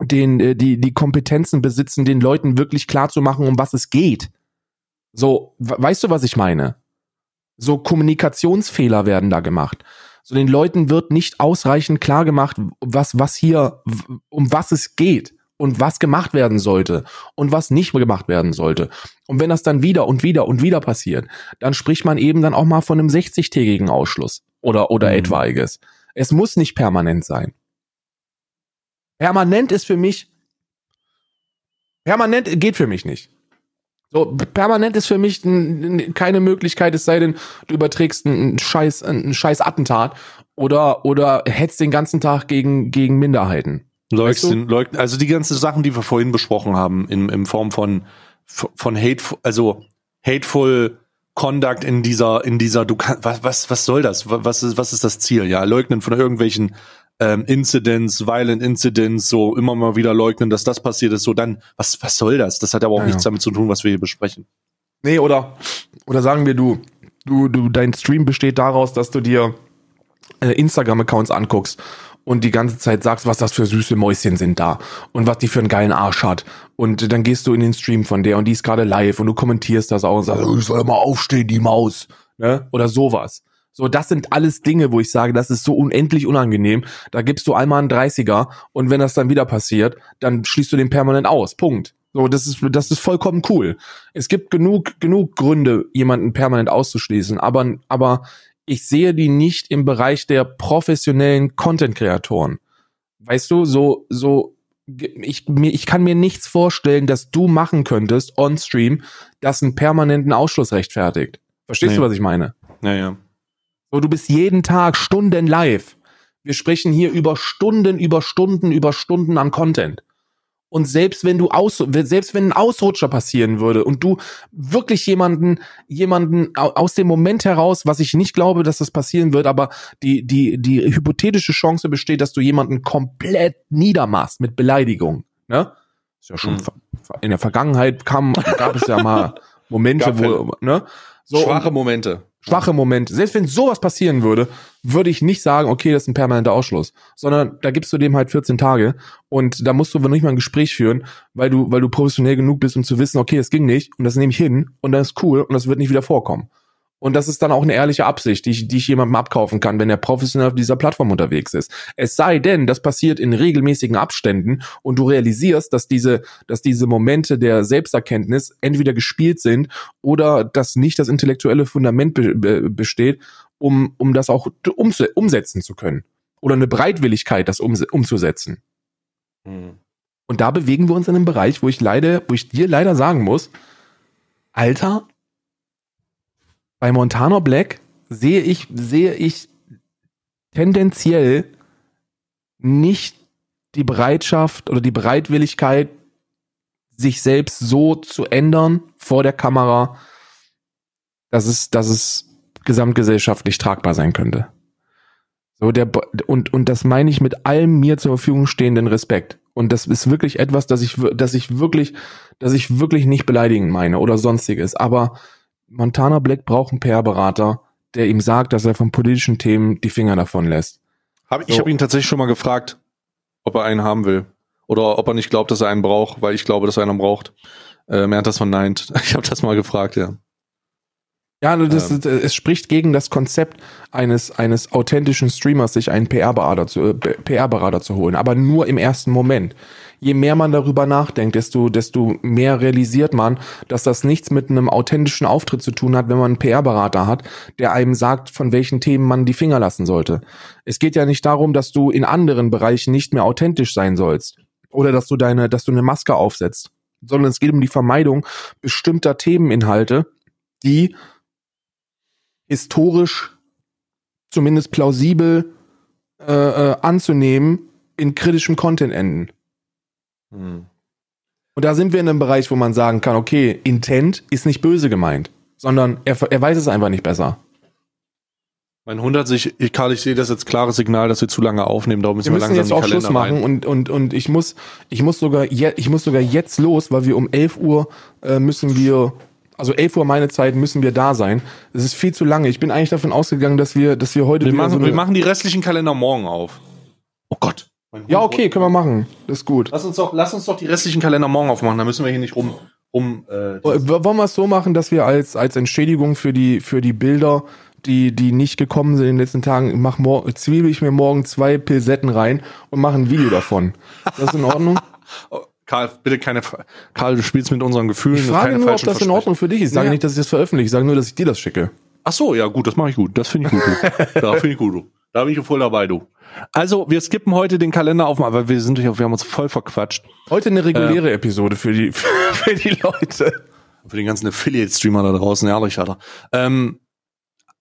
den, äh, die, die Kompetenzen besitzen, den Leuten wirklich klar zu machen, um was es geht. So, weißt du, was ich meine? So Kommunikationsfehler werden da gemacht. So den Leuten wird nicht ausreichend klar gemacht, was, was hier, um was es geht und was gemacht werden sollte und was nicht gemacht werden sollte. Und wenn das dann wieder und wieder und wieder passiert, dann spricht man eben dann auch mal von einem 60-tägigen Ausschluss oder, oder mhm. etwaiges. Es muss nicht permanent sein. Permanent ist für mich, permanent geht für mich nicht. So, permanent ist für mich keine Möglichkeit, es sei denn, du überträgst einen scheiß, einen scheiß Attentat oder, oder hetzt den ganzen Tag gegen, gegen Minderheiten. Leugnen, leugnen, also die ganzen Sachen, die wir vorhin besprochen haben, in, in Form von, von hateful, also hateful Conduct in dieser, in dieser, du kannst, was, was, was soll das? Was ist, was ist das Ziel? Ja, leugnen von irgendwelchen ähm, Incidents, Violent Incidents, so immer mal wieder leugnen, dass das passiert ist, so dann, was, was soll das? Das hat aber auch ja, nichts damit zu tun, was wir hier besprechen. Nee, oder, oder sagen wir, du, du, du, dein Stream besteht daraus, dass du dir äh, Instagram-Accounts anguckst und die ganze Zeit sagst, was das für süße Mäuschen sind da und was die für einen geilen Arsch hat. Und dann gehst du in den Stream von der und die ist gerade live und du kommentierst das auch und sagst, ich soll mal aufstehen, die Maus. Ne? Oder sowas. So, das sind alles Dinge, wo ich sage, das ist so unendlich unangenehm. Da gibst du einmal einen 30er und wenn das dann wieder passiert, dann schließt du den permanent aus. Punkt. So, das ist, das ist vollkommen cool. Es gibt genug, genug Gründe, jemanden permanent auszuschließen, aber, aber ich sehe die nicht im Bereich der professionellen Content-Kreatoren. Weißt du, so, so, ich, mir, ich kann mir nichts vorstellen, dass du machen könntest on Stream, das einen permanenten Ausschluss rechtfertigt. Verstehst Nee. du, was ich meine? Ja, ja. So, du bist jeden Tag Stunden live. Wir sprechen hier über Stunden, über Stunden, über Stunden an Content. Und selbst wenn du aus, selbst wenn ein Ausrutscher passieren würde und du wirklich jemanden, jemanden au- aus dem Moment heraus, was ich nicht glaube, dass das passieren wird, aber die, die, die hypothetische Chance besteht, dass du jemanden komplett niedermachst mit Beleidigung, ne? Ist ja schon Mhm. in der Vergangenheit kam, gab es ja mal Momente, wo, ne? So, Schwache Momente. Schwache Momente. Selbst wenn sowas passieren würde, würde ich nicht sagen, okay, das ist ein permanenter Ausschluss, sondern da gibst du dem halt 14 Tage und da musst du nicht mal ein Gespräch führen, weil du, weil du professionell genug bist, um zu wissen, okay, das ging nicht und das nehme ich hin und das ist cool und das wird nicht wieder vorkommen. Und das ist dann auch eine ehrliche Absicht, die ich, die ich jemandem abkaufen kann, wenn er professionell auf dieser Plattform unterwegs ist. Es sei denn, das passiert in regelmäßigen Abständen und du realisierst, dass diese, dass diese Momente der Selbsterkenntnis entweder gespielt sind oder dass nicht das intellektuelle Fundament be be besteht, um, um das auch umse umsetzen zu können. Oder eine Bereitwilligkeit, das umse umzusetzen. Hm. Und da bewegen wir uns in einem Bereich, wo ich leider, wo ich dir leider sagen muss, Alter, bei Montana Black sehe ich, sehe ich tendenziell nicht die Bereitschaft oder die Bereitwilligkeit, sich selbst so zu ändern vor der Kamera, dass es, dass es gesamtgesellschaftlich tragbar sein könnte. So der und und das meine ich mit allem mir zur Verfügung stehenden Respekt. Und das ist wirklich etwas, das ich dass ich wirklich, dass ich wirklich nicht beleidigend meine oder sonstiges. Aber Montana Black braucht einen PR-Berater, der ihm sagt, dass er von politischen Themen die Finger davon lässt. Hab, ich So. habe ihn tatsächlich schon mal gefragt, ob er einen haben will. Oder ob er nicht glaubt, dass er einen braucht, weil ich glaube, dass er einen braucht. Ähm, er hat das verneint. Ich habe das mal gefragt, ja. Ja, das, Ähm. ist- es spricht gegen das Konzept eines, eines authentischen Streamers, sich einen PR-Berater zu, äh, PR-Berater zu holen, aber nur im ersten Moment. Je mehr man darüber nachdenkt, desto, desto mehr realisiert man, dass das nichts mit einem authentischen Auftritt zu tun hat, wenn man einen PR-Berater hat, der einem sagt, von welchen Themen man die Finger lassen sollte. Es geht ja nicht darum, dass du in anderen Bereichen nicht mehr authentisch sein sollst oder dass du deine, dass du eine Maske aufsetzt, sondern es geht um die Vermeidung bestimmter Themeninhalte, die historisch zumindest plausibel äh, äh, anzunehmen in kritischem Content enden. Hm. Und da sind wir in einem Bereich, wo man sagen kann, okay, Intent ist nicht böse gemeint, sondern er, er weiß es einfach nicht besser. Mein Hund hat sich, ich, Karl, ich sehe das als klares Signal, dass wir zu lange aufnehmen. Darum Wir müssen wir, müssen langsam jetzt auch Schluss Kalender machen rein. und, und, und ich muss, ich muss sogar, je, ich muss sogar jetzt los, weil wir um 11 Uhr äh, müssen wir, also 11 Uhr meine Zeit müssen wir da sein. Es ist viel zu lange. Ich bin eigentlich davon ausgegangen, dass wir, dass wir heute Wir machen, so wir machen die restlichen Kalender morgen auf. Oh Gott. Ja, okay, können wir machen. Das ist gut. Lass uns doch, lass uns doch die restlichen Kalender morgen aufmachen. Da müssen wir hier nicht rum, rum. Äh, Äh, Wollen wir es so machen, dass wir als, als Entschädigung für die, für die Bilder, die, die nicht gekommen sind in den letzten Tagen, mach mor zwiebel ich mir morgen zwei Pilsetten rein und mache ein Video davon. Ist das in Ordnung? oh, Karl, bitte keine. Karl, du spielst mit unseren Gefühlen. Ich frage nur, ob das in. Ordnung für dich ist. Ich sage Ja. nicht, dass ich das veröffentliche. Ich sage nur, dass ich dir das schicke. Ach so, ja gut, das mache ich gut. Das finde ich gut. Du. da finde ich gut. Da bin ich voll dabei, du. Also, wir skippen heute den Kalender auf, aber wir sind wir haben uns voll verquatscht. Heute eine reguläre Episode für die, für die Leute. Für den ganzen Affiliate-Streamer da draußen, ehrlich, Alter. Ähm,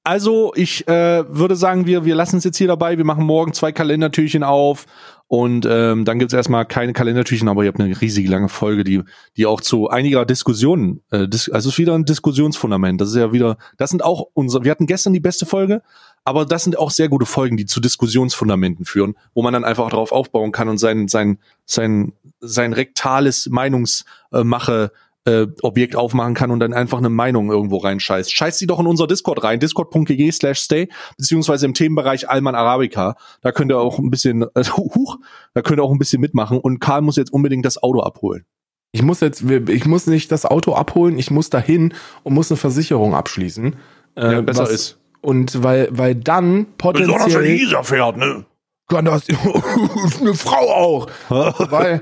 also, ich äh, würde sagen, wir, wir lassen es jetzt hier dabei. Wir machen morgen zwei Kalendertürchen auf und ähm, dann gibt's erstmal keine Kalendertürchen, aber ihr habt eine riesige lange Folge, die, die auch zu einiger Diskussionen, äh, dis also es ist wieder ein Diskussionsfundament. Das ist ja wieder, das sind auch unsere, wir hatten gestern die beste Folge, aber das sind auch sehr gute Folgen, die zu Diskussionsfundamenten führen, wo man dann einfach drauf aufbauen kann und sein, sein, sein, sein rektales Meinungsmache äh, Objekt aufmachen kann und dann einfach eine Meinung irgendwo reinscheißt. Scheißt sie doch in unser Discord rein, discord.gg slash stay, beziehungsweise im Themenbereich Alman Arabica. Da könnt ihr auch ein bisschen, äh, huch, da könnt ihr auch ein bisschen mitmachen und Karl muss jetzt unbedingt das Auto abholen. Ich muss jetzt, ich muss nicht das Auto abholen, ich muss dahin und muss eine Versicherung abschließen. Äh, Ja, besser ist. Und weil, weil dann potenziell. Isa fährt, ne? Gott, das eine Frau auch. weil,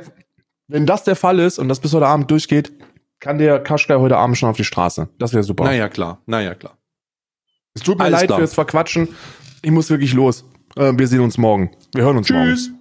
Wenn das der Fall ist und das bis heute Abend durchgeht, kann der Kaschkai heute Abend schon auf die Straße. Das wäre super. Naja, klar. Naja, klar. Es tut mir Alles leid klar. fürs Verquatschen. Ich muss wirklich los. Äh, wir sehen uns morgen. Wir hören uns morgen. Tschüss.